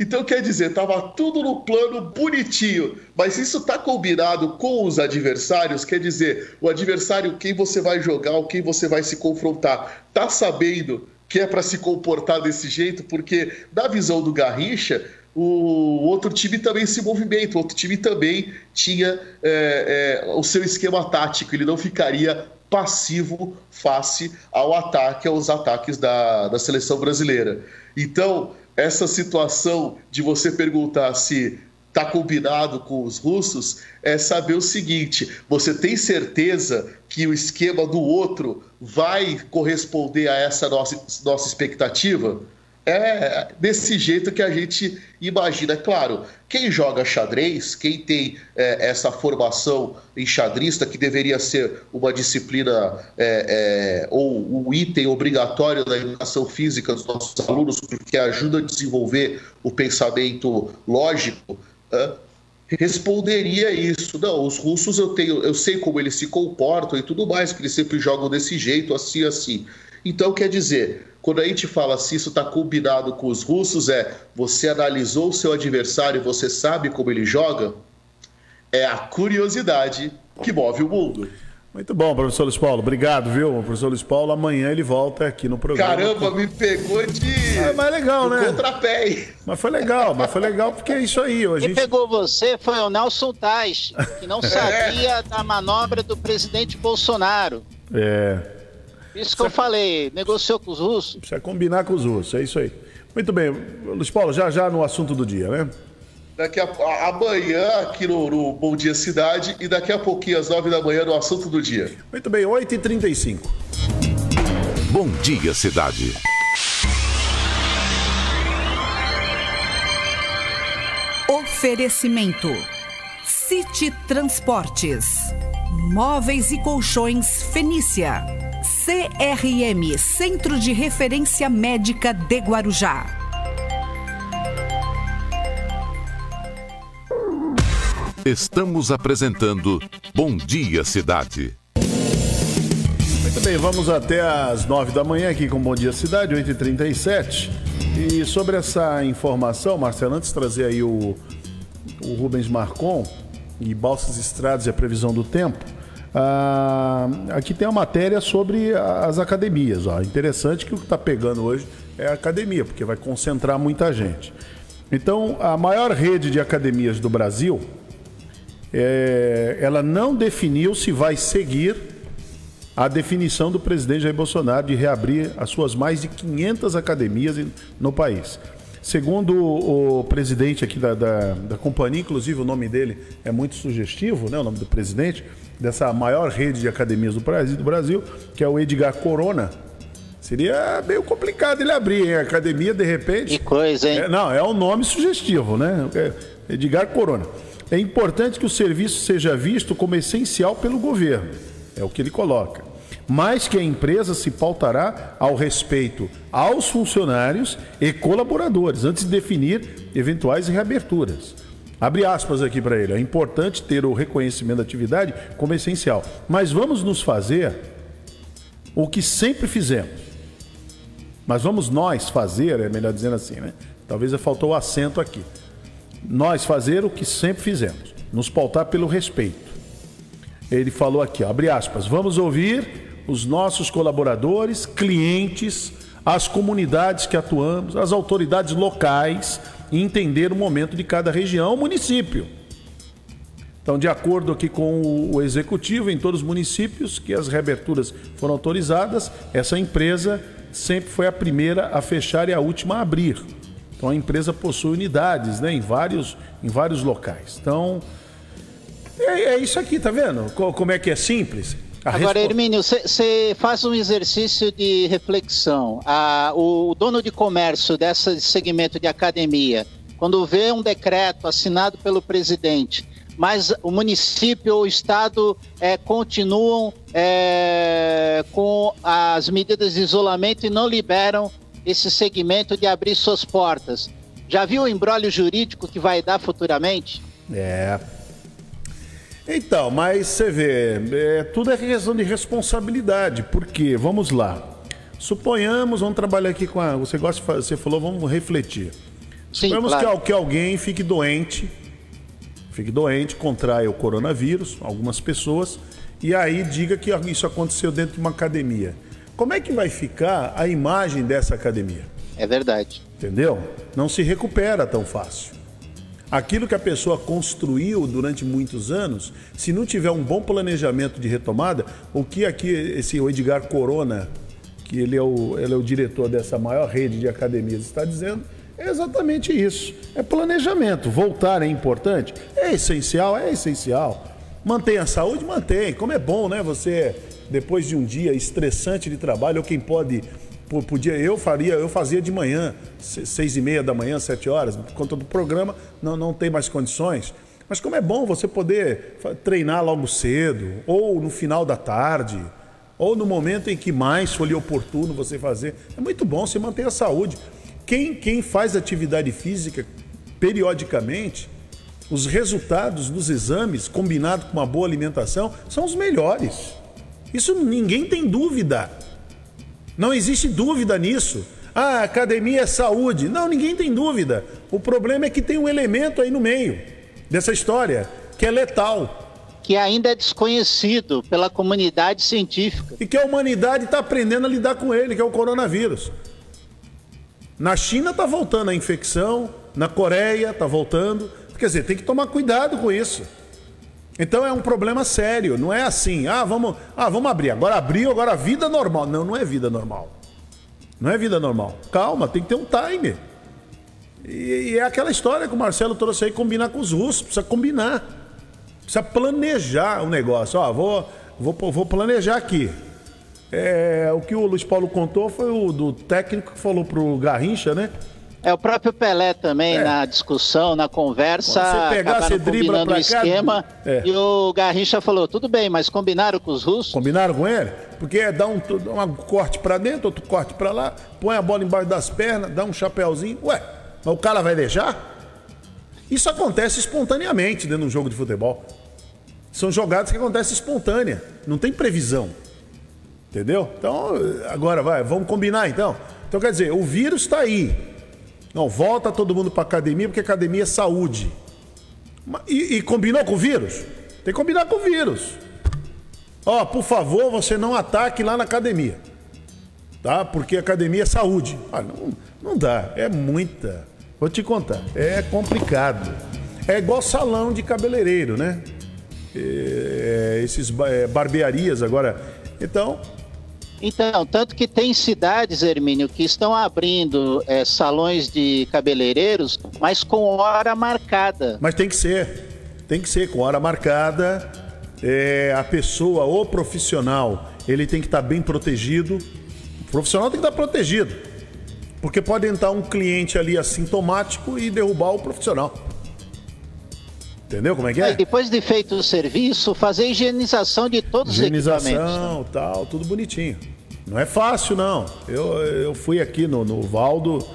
Então, quer dizer, estava tudo no plano bonitinho, mas isso está combinado com os adversários, quer dizer, o adversário, quem você vai jogar, ou quem você vai se confrontar, está sabendo que é para se comportar desse jeito, porque, na visão do Garrincha, o outro time também se movimenta, o outro time também tinha é, é, o seu esquema tático, ele não ficaria passivo face ao ataque, aos ataques da, da seleção brasileira. Então, essa situação de você perguntar se está combinado com os russos é saber o seguinte: você tem certeza que o esquema do outro vai corresponder a essa nossa, nossa expectativa? é desse jeito que a gente imagina. É claro, quem joga xadrez, quem tem é, essa formação em xadrista, que deveria ser uma disciplina é, é, ou um item obrigatório da educação física dos nossos alunos, porque ajuda a desenvolver o pensamento lógico, responderia isso. Não, os russos eu tenho, eu sei como eles se comportam e tudo mais, que eles sempre jogam desse jeito, assim, assim. Então, quer dizer, quando a gente fala se isso está combinado com os russos, é você analisou o seu adversário, você sabe como ele joga? É a curiosidade que move o mundo. Muito bom, professor Luiz Paulo. Obrigado, viu? professor Luiz Paulo, amanhã ele volta aqui no programa. Caramba, me pegou de. É, mas legal, né? Contrapé. Mas foi legal, mas foi legal porque é isso aí. Quem gente... pegou você foi o Nelson Tais, que não (laughs) sabia é. da manobra do presidente Bolsonaro. É. Isso que eu falei, negociou com os russos. Precisa combinar com os russos, é isso aí. Muito bem, Luiz Paulo, já já no assunto do dia, né? Daqui a, amanhã aqui no, no, Bom Dia Cidade e daqui a pouquinho às nove da manhã no assunto do dia. Muito bem, 8h35. Bom Dia Cidade. Oferecimento: City Transportes, Móveis e Colchões Fenícia. CRM Centro de Referência Médica de Guarujá. Estamos apresentando Bom Dia Cidade. Muito bem, vamos até às nove da manhã aqui com Bom Dia Cidade, 8h37. E sobre essa informação, Marcelo, antes de trazer aí o, o Rubens Marcon e Balsas Estradas e a previsão do tempo, ah, aqui tem uma matéria sobre as academias. Ó. Interessante que o que está pegando hoje é a academia, porque vai concentrar muita gente. Então, a maior rede de academias do Brasil, é, ela não definiu se vai seguir a definição do presidente Jair Bolsonaro de reabrir as suas mais de 500 academias no país. Segundo o, o presidente aqui da, da, da, companhia, inclusive o nome dele é muito sugestivo, né, o nome do presidente, dessa maior rede de academias do Brasil, do Brasil que é o Edgar Corona. Seria meio complicado ele abrir, hein? Academia, de repente. Que coisa, hein? É, não, é um nome sugestivo, né? É Edgar Corona. É importante que o serviço seja visto como essencial pelo governo. É o que ele coloca. mas que a empresa se pautará ao respeito aos funcionários e colaboradores antes de definir eventuais reaberturas. Abre aspas aqui para ele. É importante ter o reconhecimento da atividade como essencial, mas vamos nos fazer o que sempre fizemos. Mas vamos nós fazer, é melhor dizendo assim, né? Talvez faltou o acento aqui. Nós fazer o que sempre fizemos, nos pautar pelo respeito. Ele falou aqui, ó, abre aspas, vamos ouvir os nossos colaboradores, clientes, as comunidades que atuamos, as autoridades locais e entender o momento de cada região, município. Então, de acordo aqui com o executivo, em todos os municípios que as reaberturas foram autorizadas, essa empresa sempre foi a primeira a fechar e a última a abrir. Então, a empresa possui unidades né, em, vários, em vários locais. Então, é, é isso aqui, tá vendo? Como é que é simples? A Agora, respo... Hermínio, você faz um exercício de reflexão. Ah, o dono de comércio desse segmento de academia, quando vê um decreto assinado pelo presidente mas o município ou o estado é, continuam é, com as medidas de isolamento e não liberam esse segmento de abrir suas portas. Já viu o embrólio jurídico que vai dar futuramente? É. Então, mas você vê, é, tudo é questão de responsabilidade, porque, vamos lá, suponhamos, vamos trabalhar aqui com a. Você gosta fazer, você falou, vamos refletir. Sim, suponhamos claro. que, que alguém fique doente fique doente, contraia o coronavírus, algumas pessoas, e aí diga que isso aconteceu dentro de uma academia. Como é que vai ficar a imagem dessa academia? É verdade. Entendeu? Não se recupera tão fácil. Aquilo que a pessoa construiu durante muitos anos, se não tiver um bom planejamento de retomada, o que aqui esse Edgar Corona, que ele é o, ele é o diretor dessa maior rede de academias, está dizendo, é exatamente isso. É planejamento. Voltar é importante? É essencial, é essencial. Mantém a saúde? Mantém. Como é bom, né? Você, depois de um dia estressante de trabalho, ou quem pode. Podia, eu faria, eu fazia de manhã, seis e meia da manhã, sete horas, por conta do programa, não, não tem mais condições. Mas como é bom você poder treinar logo cedo, ou no final da tarde, ou no momento em que mais for oportuno você fazer. É muito bom, você mantém a saúde. Quem, quem faz atividade física periodicamente, os resultados dos exames, combinado com uma boa alimentação, são os melhores. Isso ninguém tem dúvida. Não existe dúvida nisso. Ah, academia é saúde. Não, ninguém tem dúvida. O problema é que tem um elemento aí no meio dessa história que é letal. Que ainda é desconhecido pela comunidade científica. E que a humanidade está aprendendo a lidar com ele, que é o coronavírus. Na China está voltando a infecção, na Coreia está voltando. Quer dizer, tem que tomar cuidado com isso. Então é um problema sério, não é assim, ah, vamos, ah, vamos abrir, agora abriu, agora vida normal. Não, não é vida normal. Não é vida normal. Calma, tem que ter um time. E, e é aquela história que o Marcelo trouxe aí, combinar com os russos, precisa combinar. Precisa planejar o negócio. Ó, vou, vou, vou planejar aqui. É, o que o Luiz Paulo contou foi o do técnico que falou pro Garrincha, né? É o próprio Pelé também é. na discussão, na conversa, você pegar, você dribla pra o esquema é. e o Garrincha falou, tudo bem, mas combinaram com os russos? Combinaram com ele? Porque é dar um, um corte para dentro, outro corte para lá, põe a bola embaixo das pernas, dá um chapéuzinho, ué, mas o cara vai deixar? Isso acontece espontaneamente dentro de um jogo de futebol. São jogadas que acontecem espontânea, não tem previsão. Entendeu? Então, agora vai, vamos combinar então. Então quer dizer, o vírus está aí. Não, volta todo mundo para academia, porque academia é saúde. E, e, combinou com o vírus? Tem que combinar com o vírus. Ó, por favor, você não ataque lá na academia. Tá? Porque academia é saúde. Ah, não, não dá. É muita. Vou te contar. É complicado. É igual salão de cabeleireiro, né? É, esses é, barbearias agora. Então, então, tanto que tem cidades, Hermínio, que estão abrindo é, salões de cabeleireiros, mas com hora marcada. Mas tem que ser. Tem que ser com hora marcada. É, a pessoa, o profissional, ele tem que estar bem protegido. O profissional tem que estar protegido. Porque pode entrar um cliente ali assintomático e derrubar o profissional. Entendeu como é que é? depois de feito o serviço, fazer higienização de todos higienização, os equipamentos. Higienização, tal, tudo bonitinho. Não é fácil, não. Eu, eu fui aqui no, no Valdo,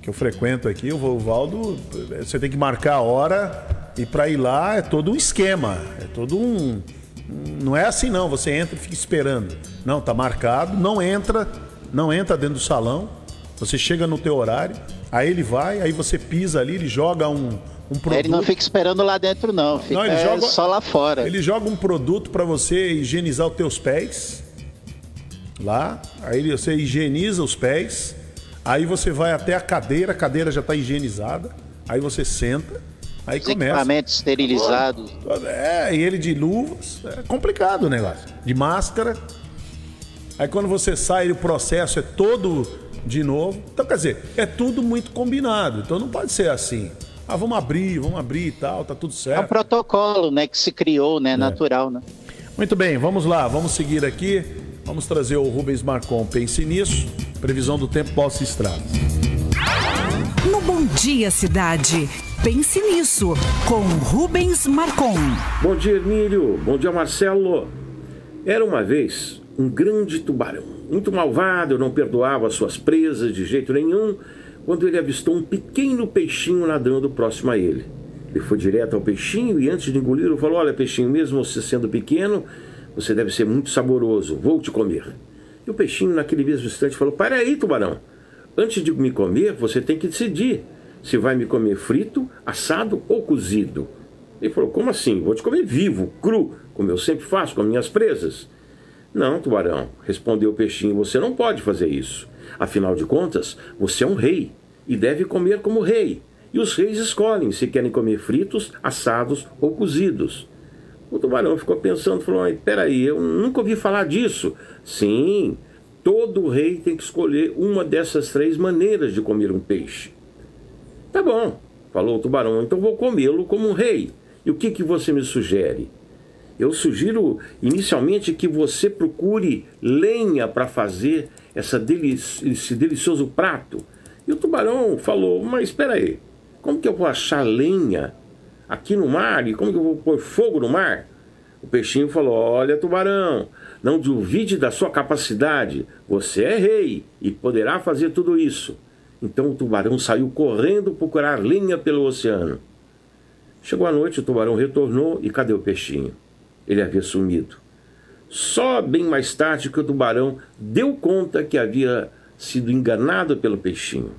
que eu frequento aqui, o Valdo, você tem que marcar a hora e para ir lá é todo um esquema. É todo um. Não é assim, não. Você entra e fica esperando. Não, tá marcado, não entra, não entra dentro do salão. Você chega no teu horário, aí ele vai, aí você pisa ali, ele joga um um produto. Ele não fica esperando lá dentro, não. Fica não, ele joga, só lá fora. Ele joga um produto para você higienizar os teus pés. Lá. Aí você higieniza os pés. Aí você vai até a cadeira, a cadeira já está higienizada. Aí você senta. Aí os começa. Equipamentos esterilizados. É, e ele de luvas. É complicado o negócio. De máscara. Aí quando você sai, o processo é todo de novo. Então, quer dizer, é tudo muito combinado. Então não pode ser assim. Ah, vamos abrir, vamos abrir e tal, tá tudo certo. É um protocolo, né, que se criou, né, é. natural, né? Muito bem, vamos lá, vamos seguir aqui. Vamos trazer o Rubens Marcon, pense nisso. Previsão do tempo, Posse Estradas. No Bom Dia Cidade, pense nisso, com Rubens Marcon. Bom dia, Emílio. Bom dia, Marcelo. Era uma vez um grande tubarão, muito malvado, não perdoava suas presas de jeito nenhum quando ele avistou um pequeno peixinho nadando próximo a ele. Ele foi direto ao peixinho e antes de engolir, falou: Olha, peixinho, mesmo você sendo pequeno, você deve ser muito saboroso, vou te comer. E o peixinho, naquele mesmo instante, falou: Para aí, tubarão, antes de me comer, você tem que decidir se vai me comer frito, assado ou cozido. Ele falou: Como assim? Vou te comer vivo, cru, como eu sempre faço com minhas presas. Não, tubarão, respondeu o peixinho, você não pode fazer isso. Afinal de contas, você é um rei e deve comer como rei. E os reis escolhem se querem comer fritos, assados ou cozidos. O tubarão ficou pensando, falou: peraí, eu nunca ouvi falar disso. Sim, todo rei tem que escolher uma dessas três maneiras de comer um peixe. Tá bom, falou o tubarão, então vou comê-lo como um rei. E o que, que você me sugere? Eu sugiro inicialmente que você procure lenha para fazer essa delici esse delicioso prato. E o tubarão falou: Mas espera aí, como que eu vou achar lenha aqui no mar? E como que eu vou pôr fogo no mar? O peixinho falou: Olha, tubarão, não duvide da sua capacidade. Você é rei e poderá fazer tudo isso. Então o tubarão saiu correndo procurar lenha pelo oceano. Chegou a noite, o tubarão retornou e cadê o peixinho? Ele havia sumido. Só bem mais tarde que o tubarão deu conta que havia sido enganado pelo peixinho.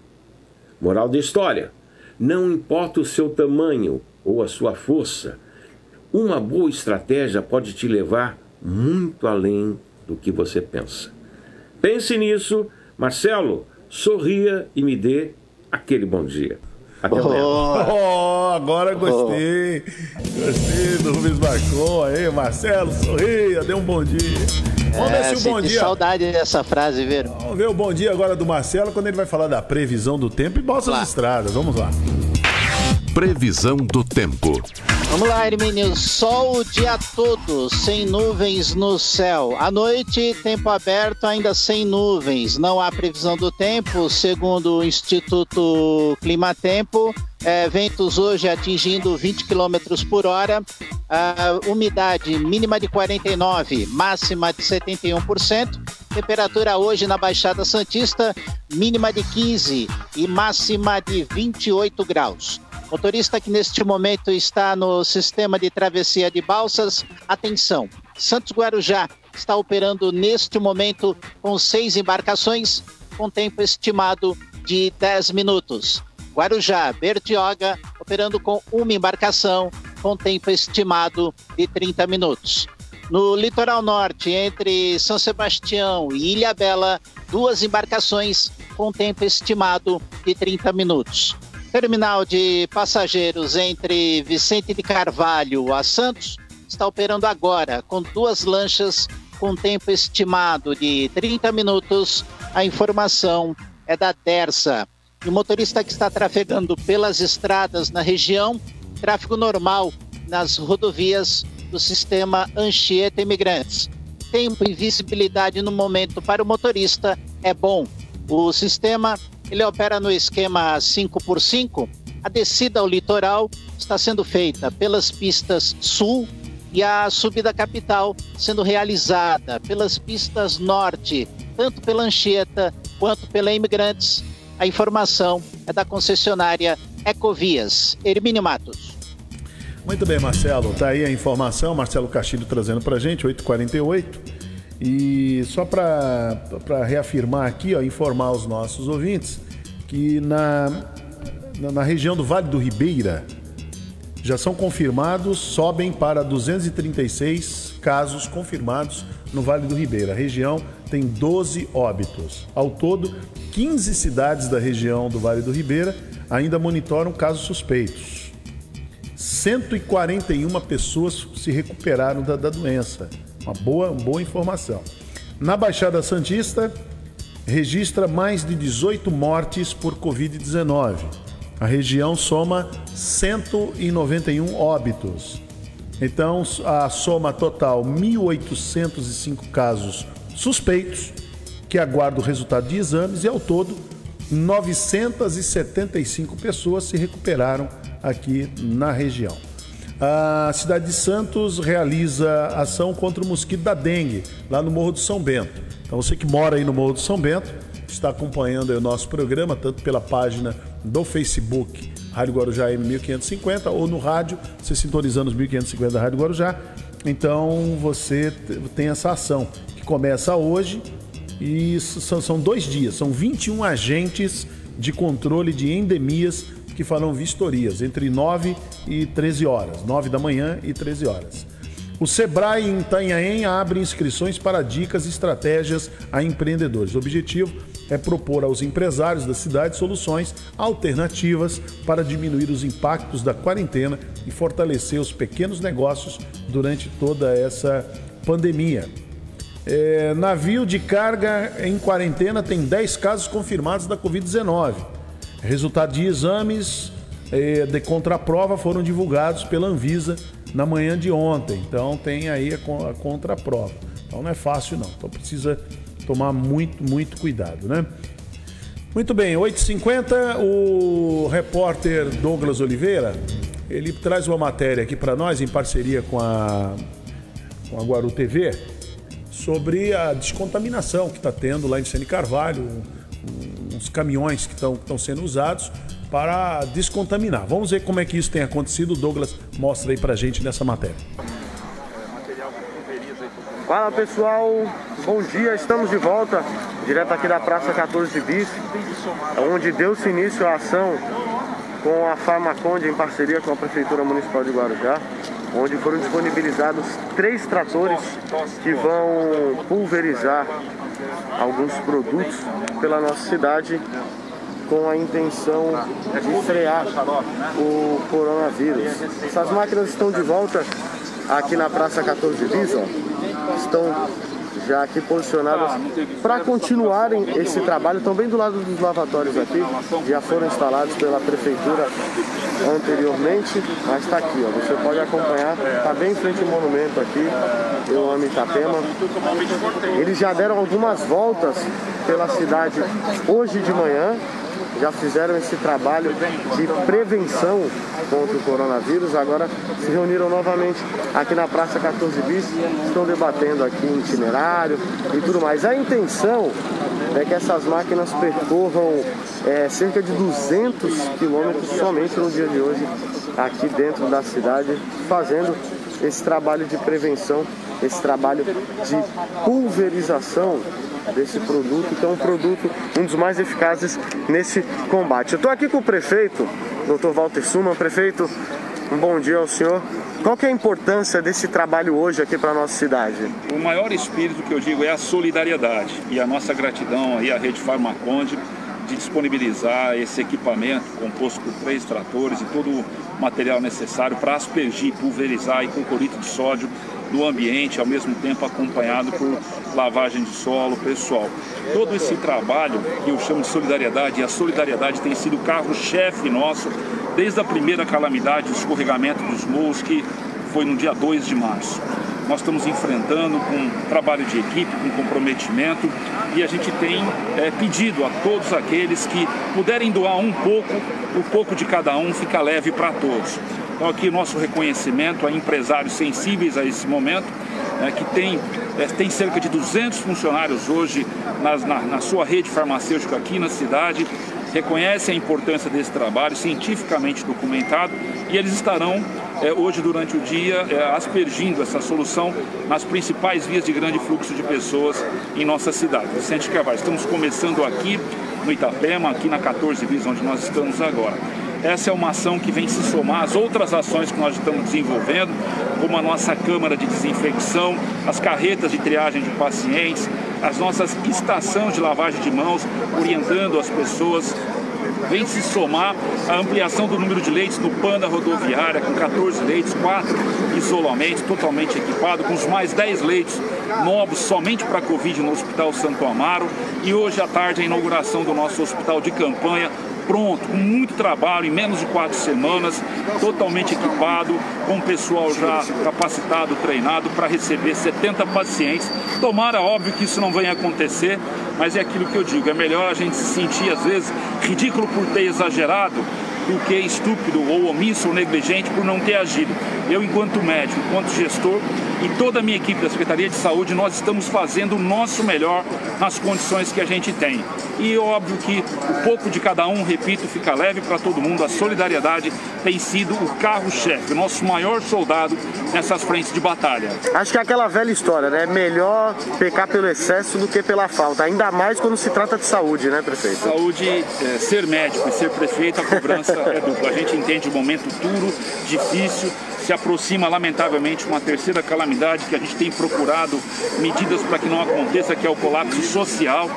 Moral da história: não importa o seu tamanho ou a sua força, uma boa estratégia pode te levar muito além do que você pensa. Pense nisso, Marcelo, sorria e me dê aquele bom dia. Até oh, oh, agora gostei. Oh. Gostei do Rubens Marcon aí, Marcelo, sorria, dê um bom dia. Vamos é, ver se o bom dia. saudade dessa frase, ver. Vamos ver o bom dia agora do Marcelo quando ele vai falar da previsão do tempo e bosta as estradas. Vamos lá. Previsão do tempo. Vamos lá, Hermínio. Sol o dia todo, sem nuvens no céu. À noite, tempo aberto, ainda sem nuvens. Não há previsão do tempo, segundo o Instituto Climatempo. É, ventos hoje atingindo 20 km por hora, umidade mínima de 49, máxima de 71%, temperatura hoje na Baixada Santista mínima de 15 e máxima de 28 graus. Motorista que neste momento está no sistema de travessia de balsas, atenção. Santos Guarujá está operando neste momento com seis embarcações, com tempo estimado de 10 minutos. Guarujá, Bertioga, operando com uma embarcação, com tempo estimado de 30 minutos. No litoral norte, entre São Sebastião e Ilha Bela, duas embarcações com tempo estimado de 30 minutos. Terminal de passageiros entre Vicente de Carvalho a Santos está operando agora com duas lanchas com tempo estimado de 30 minutos. A informação é da Dersa. O motorista que está trafegando pelas estradas na região, tráfego normal nas rodovias do sistema Anchieta Imigrantes. Tempo e visibilidade no momento para o motorista é bom. O sistema ele opera no esquema 5 por 5 A descida ao litoral está sendo feita pelas pistas sul e a subida capital sendo realizada pelas pistas norte, tanto pela Anchieta quanto pela Imigrantes. A informação é da concessionária Ecovias. Hermínio Matos. Muito bem, Marcelo. Tá aí a informação. Marcelo Castilho trazendo para gente, 8h48. E só para reafirmar aqui, ó, informar os nossos ouvintes que na, na, na região do Vale do Ribeira já são confirmados, sobem para 236 casos confirmados no Vale do Ribeira. A região tem 12 óbitos. Ao todo, 15 cidades da região do Vale do Ribeira ainda monitoram casos suspeitos. 141 pessoas se recuperaram da, da doença. Uma boa, boa informação. Na Baixada Santista, registra mais de 18 mortes por Covid-19. A região soma 191 óbitos. Então, a soma total 1.805 casos suspeitos que aguardam o resultado de exames e ao todo 975 pessoas se recuperaram aqui na região. A cidade de Santos realiza ação contra o mosquito da dengue, lá no Morro do São Bento. Então você que mora aí no Morro do São Bento, está acompanhando o nosso programa, tanto pela página do Facebook Rádio Guarujá M1550 ou no rádio, você sintonizando os 1550 da Rádio Guarujá. Então você tem essa ação que começa hoje e são, são dois dias, são 21 agentes de controle de endemias que farão vistorias entre 9 e 13 horas, 9 da manhã e 13 horas. O Sebrae em Itanhaém abre inscrições para dicas e estratégias a empreendedores. O objetivo é propor aos empresários da cidade soluções alternativas para diminuir os impactos da quarentena e fortalecer os pequenos negócios durante toda essa pandemia. É, navio de carga em quarentena tem 10 casos confirmados da Covid-19. Resultado de exames é, de contraprova foram divulgados pela Anvisa na manhã de ontem. Então tem aí a, a contraprova. Então não é fácil não. Então precisa tomar muito, muito cuidado, né? Muito bem, 8h50, o repórter Douglas Oliveira, ele traz uma matéria aqui para nós, em parceria com a, com a Guaru TV, sobre a descontaminação que está tendo lá em Sene Carvalho, uns caminhões que estão sendo usados para descontaminar. Vamos ver como é que isso tem acontecido. O Douglas mostra aí para gente nessa matéria. Fala pessoal, bom dia, estamos de volta, direto aqui da Praça 14 Bis, onde deu-se início à ação com a Farmaconde em parceria com a Prefeitura Municipal de Guarujá, onde foram disponibilizados três tratores que vão pulverizar alguns produtos pela nossa cidade com a intenção de frear o coronavírus. Essas máquinas estão de volta aqui na Praça 14 Bis, estão já aqui posicionadas para continuarem esse trabalho. Estão bem do lado dos lavatórios aqui, já foram instalados pela prefeitura anteriormente, mas está aqui, ó, você pode acompanhar, está bem em frente ao monumento aqui, eu amo Itapema. Eles já deram algumas voltas pela cidade hoje de manhã, já fizeram esse trabalho de prevenção contra o coronavírus, agora se reuniram novamente aqui na Praça 14 Bis, estão debatendo aqui itinerário e tudo mais. A intenção é que essas máquinas percorram é, cerca de 200 quilômetros somente no dia de hoje aqui dentro da cidade, fazendo esse trabalho de prevenção, esse trabalho de pulverização desse produto, que é um produto, um dos mais eficazes nesse combate. Eu estou aqui com o prefeito, Dr. Walter Suman. Prefeito, um bom dia ao senhor. Qual que é a importância desse trabalho hoje aqui para a nossa cidade? O maior espírito que eu digo é a solidariedade e a nossa gratidão aí à Rede Farmaconde de disponibilizar esse equipamento composto por três tratores e todo o material necessário para aspergir, pulverizar e com de sódio no ambiente, ao mesmo tempo acompanhado por lavagem de solo pessoal. Todo esse trabalho que eu chamo de solidariedade, e a solidariedade tem sido o carro-chefe nosso desde a primeira calamidade, o escorregamento dos morros, que foi no dia 2 de março. nós estamos enfrentando com trabalho de equipe, com comprometimento e a gente tem é, pedido a todos aqueles que puderem doar um pouco, o pouco de cada um fica leve para todos. Então aqui nosso reconhecimento a empresários sensíveis a esse momento, é, que tem, é, tem cerca de 200 funcionários hoje nas, na, na sua rede farmacêutica aqui na cidade, reconhecem a importância desse trabalho cientificamente documentado e eles estarão é, hoje durante o dia é, aspergindo essa solução nas principais vias de grande fluxo de pessoas em nossa cidade. Vicente Carvalho, estamos começando aqui no Itapema, aqui na 14 Bis, onde nós estamos agora. Essa é uma ação que vem se somar às outras ações que nós estamos desenvolvendo, como a nossa câmara de desinfecção, as carretas de triagem de pacientes, as nossas estações de lavagem de mãos, orientando as pessoas vem se somar a ampliação do número de leitos no Panda Rodoviária, com 14 leitos, 4 isolamentos, totalmente equipado, com os mais 10 leitos novos somente para Covid no Hospital Santo Amaro. E hoje à tarde a inauguração do nosso hospital de campanha, pronto, com muito trabalho, em menos de quatro semanas, totalmente equipado, com pessoal já capacitado, treinado para receber 70 pacientes. Tomara, óbvio, que isso não venha acontecer, mas é aquilo que eu digo, é melhor a gente se sentir, às vezes, ridículo por ter exagerado do que estúpido ou omisso ou negligente por não ter agido. Eu, enquanto médico, enquanto gestor e toda a minha equipe da Secretaria de Saúde, nós estamos fazendo o nosso melhor nas condições que a gente tem. E óbvio que o pouco de cada um, repito, fica leve para todo mundo. A solidariedade tem sido o carro-chefe, o nosso maior soldado nessas frentes de batalha. Acho que é aquela velha história, né? Melhor pecar pelo excesso do que pela falta, ainda mais quando se trata de saúde, né, prefeito? Saúde, é, ser médico e ser prefeito, a cobrança é dupla. A gente entende o momento duro, difícil, se aproxima lamentavelmente uma terceira calamidade que a gente tem procurado medidas para que não aconteça, que é o colapso social.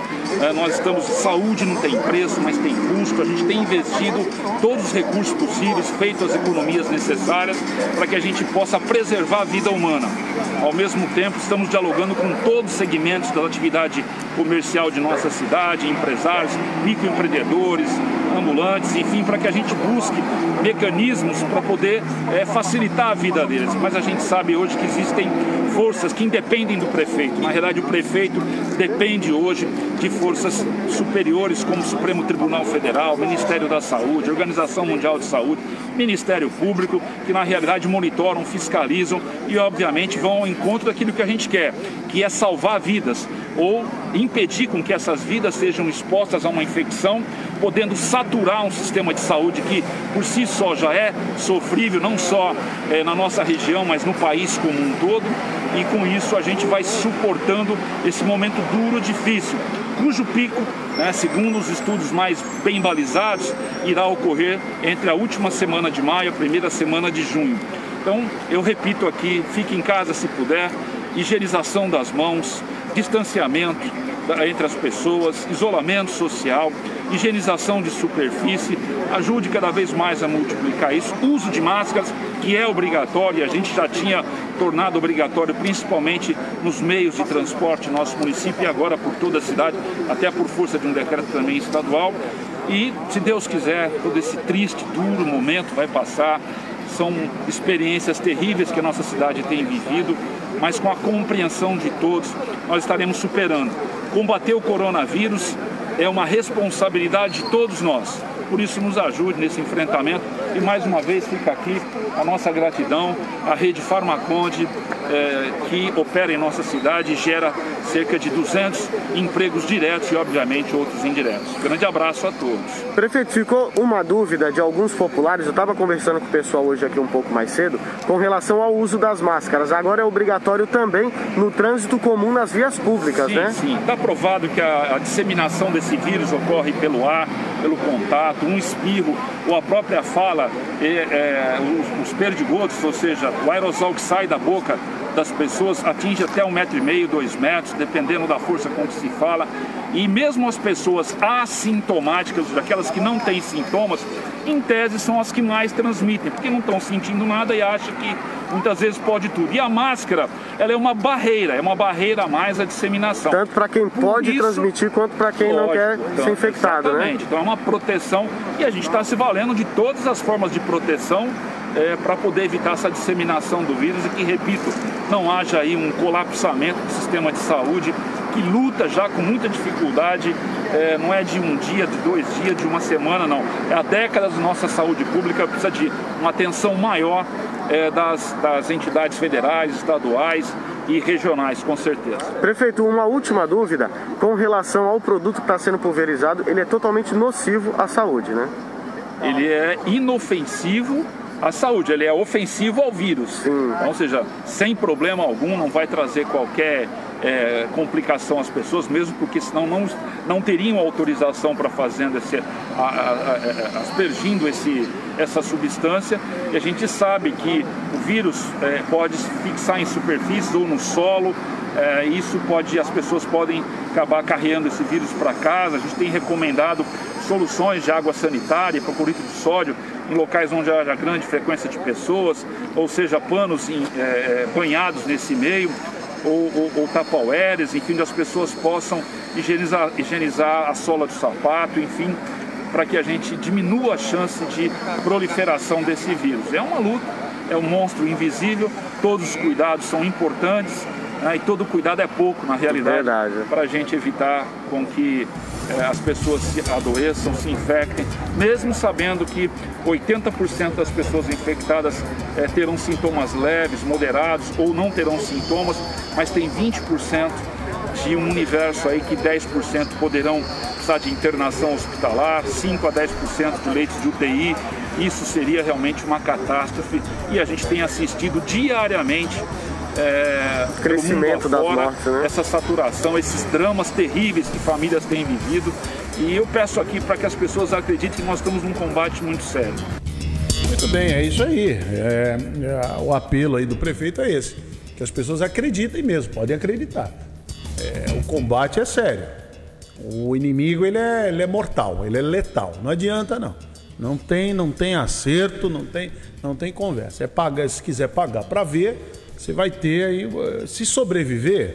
É, nós estamos, saúde não tem preço, mas tem custo. A gente tem investido todos os recursos possíveis, feito as economias necessárias para que a gente possa preservar a vida humana. Ao mesmo tempo, estamos dialogando com todos os segmentos da atividade comercial de nossa cidade, empresários, microempreendedores, ambulantes, enfim, para que a gente busque mecanismos para poder é, facilitar a vida deles. Mas a gente sabe hoje que existem forças que independem do prefeito. Na realidade, o prefeito depende hoje de forças superiores como o Supremo Tribunal Federal, Ministério da Saúde, Organização Mundial de Saúde, Ministério Público, que na realidade monitoram, fiscalizam e, obviamente, vão ao encontro daquilo que a gente quer, que é salvar vidas ou impedir com que essas vidas sejam expostas a uma infecção, podendo saturar um sistema de saúde que por si só já é sofrível, não só é, na nossa região, mas no país como um todo. E com isso a gente vai suportando esse momento duro, difícil, cujo pico, né, segundo os estudos mais bem balizados, irá ocorrer entre a última semana de maio e a primeira semana de junho. Então, eu repito aqui, fique em casa se puder, higienização das mãos, distanciamento entre as pessoas, isolamento social, higienização de superfície, ajude cada vez mais a multiplicar isso, uso de máscaras, que é obrigatório, e a gente já tinha tornado obrigatório principalmente nos meios de transporte no nosso município e agora por toda a cidade, até por força de um decreto também estadual. E, se Deus quiser, todo esse triste, duro momento vai passar. São experiências terríveis que a nossa cidade tem vivido, mas com a compreensão de todos, nós estaremos superando. Combater o coronavírus é uma responsabilidade de todos nós. Por isso, nos ajude nesse enfrentamento. E mais uma vez fica aqui a nossa gratidão à rede Farmaconde, eh, que opera em nossa cidade e gera cerca de 200 empregos diretos e, obviamente, outros indiretos. Grande abraço a todos. Prefeito, ficou uma dúvida de alguns populares. Eu estava conversando com o pessoal hoje aqui um pouco mais cedo com relação ao uso das máscaras. Agora é obrigatório também no trânsito comum nas vias públicas, sim, né? Sim, está provado que a, a disseminação desse vírus ocorre pelo ar, pelo contato, um espirro ou a própria fala, é, os, os perdigotos, ou seja, o aerosol que sai da boca das pessoas atinge até um metro e meio, dois metros, dependendo da força com que se fala. E mesmo as pessoas assintomáticas, aquelas que não têm sintomas, em tese são as que mais transmitem, porque não estão sentindo nada e acham que muitas vezes pode tudo. E a máscara, ela é uma barreira, é uma barreira a mais à disseminação. Tanto para quem pode isso, transmitir quanto para quem não Lógico, quer então, ser infectado, né? exatamente. Então é uma proteção e a gente está se valendo de todas as formas de proteção é, para poder evitar essa disseminação do vírus e que, repito, não haja aí um colapsamento do sistema de saúde que luta já com muita dificuldade, é, não é de um dia, de dois dias, de uma semana, não. É há décadas nossa saúde pública precisa de uma atenção maior é, das, das entidades federais, estaduais e regionais, com certeza. Prefeito, uma última dúvida com relação ao produto que está sendo pulverizado, ele é totalmente nocivo à saúde, né? Ele é inofensivo à saúde, ele é ofensivo ao vírus. Então, ou seja, sem problema algum, não vai trazer qualquer é, complicação às pessoas, mesmo porque senão não, não teriam autorização para fazendo esse, a, a, a, aspergindo esse, essa substância. E a gente sabe que o vírus é, pode fixar em superfícies ou no solo. É, isso pode, as pessoas podem acabar carregando esse vírus para casa. A gente tem recomendado soluções de água sanitária, clorito de sódio, em locais onde haja grande frequência de pessoas, ou seja, panos em, é, banhados nesse meio ou, ou, ou tapaueres, enfim, onde as pessoas possam higienizar, higienizar a sola do sapato, enfim, para que a gente diminua a chance de proliferação desse vírus. É uma luta, é um monstro invisível, todos os cuidados são importantes né, e todo cuidado é pouco na realidade para a gente evitar com que é, as pessoas se adoeçam, se infectem, mesmo sabendo que 80% das pessoas infectadas é, terão sintomas leves, moderados ou não terão sintomas, mas tem 20% de um universo aí que 10% poderão precisar de internação hospitalar, 5 a 10% de leitos de UTI. Isso seria realmente uma catástrofe e a gente tem assistido diariamente é, crescimento das mortes, né? essa saturação, esses dramas terríveis que famílias têm vivido. E eu peço aqui para que as pessoas acreditem que nós estamos num combate muito sério. Muito bem, é isso aí. É, é, o apelo aí do prefeito é esse. Que as pessoas acreditem mesmo, podem acreditar. É, o combate é sério. O inimigo ele é, ele é mortal, ele é letal. Não adianta não. Não tem, não tem acerto, não tem, não tem conversa. É pagar, se quiser pagar para ver, você vai ter aí, se sobreviver,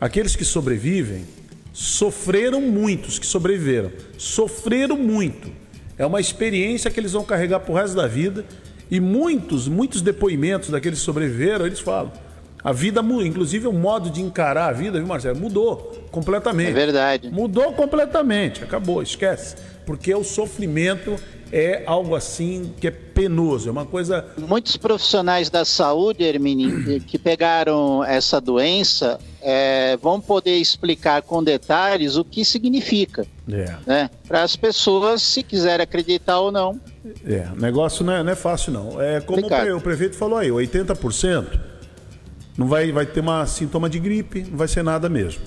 aqueles que sobrevivem sofreram muitos que sobreviveram, sofreram muito. É uma experiência que eles vão carregar pro resto da vida e muitos, muitos depoimentos daqueles que sobreviveram, eles falam. A vida inclusive o modo de encarar a vida, viu, Marcelo? Mudou completamente. É verdade. Mudou completamente, acabou, esquece. Porque o sofrimento é algo assim que é penoso, é uma coisa. Muitos profissionais da saúde, Hermine, (clears throat) que pegaram essa doença, é, vão poder explicar com detalhes o que significa. É. Né? Para as pessoas, se quiserem acreditar ou não. É, o negócio não é, não é fácil, não. É como o prefeito falou aí, 80% não vai, vai ter uma sintoma de gripe, não vai ser nada mesmo.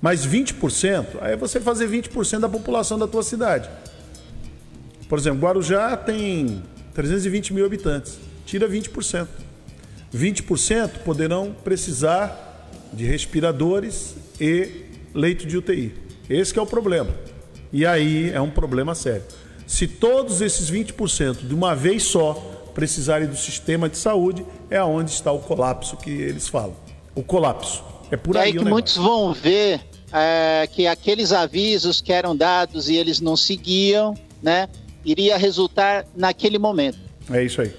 Mas 20%, aí é você fazer 20% da população da tua cidade. Por exemplo, Guarujá tem 320 mil habitantes. Tira 20%. 20% poderão precisar de respiradores e leito de UTI. Esse é o problema. E aí é um problema sério. Se todos esses 20% de uma vez só precisarem do sistema de saúde, é onde está o colapso que eles falam. O colapso. É por aí. É aí que muitos vão ver é, que aqueles avisos que eram dados e eles não seguiam, né? Iria resultar naquele momento. É isso aí.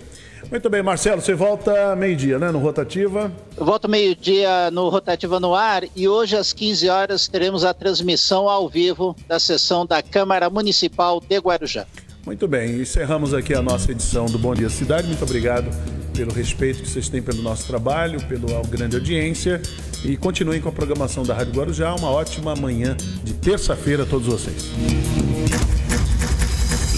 Muito bem, Marcelo, você volta meio-dia, né, no Rotativa? Eu volto meio-dia no Rotativa no ar e hoje às 15 horas teremos a transmissão ao vivo da sessão da Câmara Municipal de Guarujá. Muito bem, encerramos aqui a nossa edição do Bom Dia Cidade. Muito obrigado pelo respeito que vocês têm pelo nosso trabalho, pela grande audiência e continuem com a programação da Rádio Guarujá. Uma ótima manhã de terça-feira a todos vocês.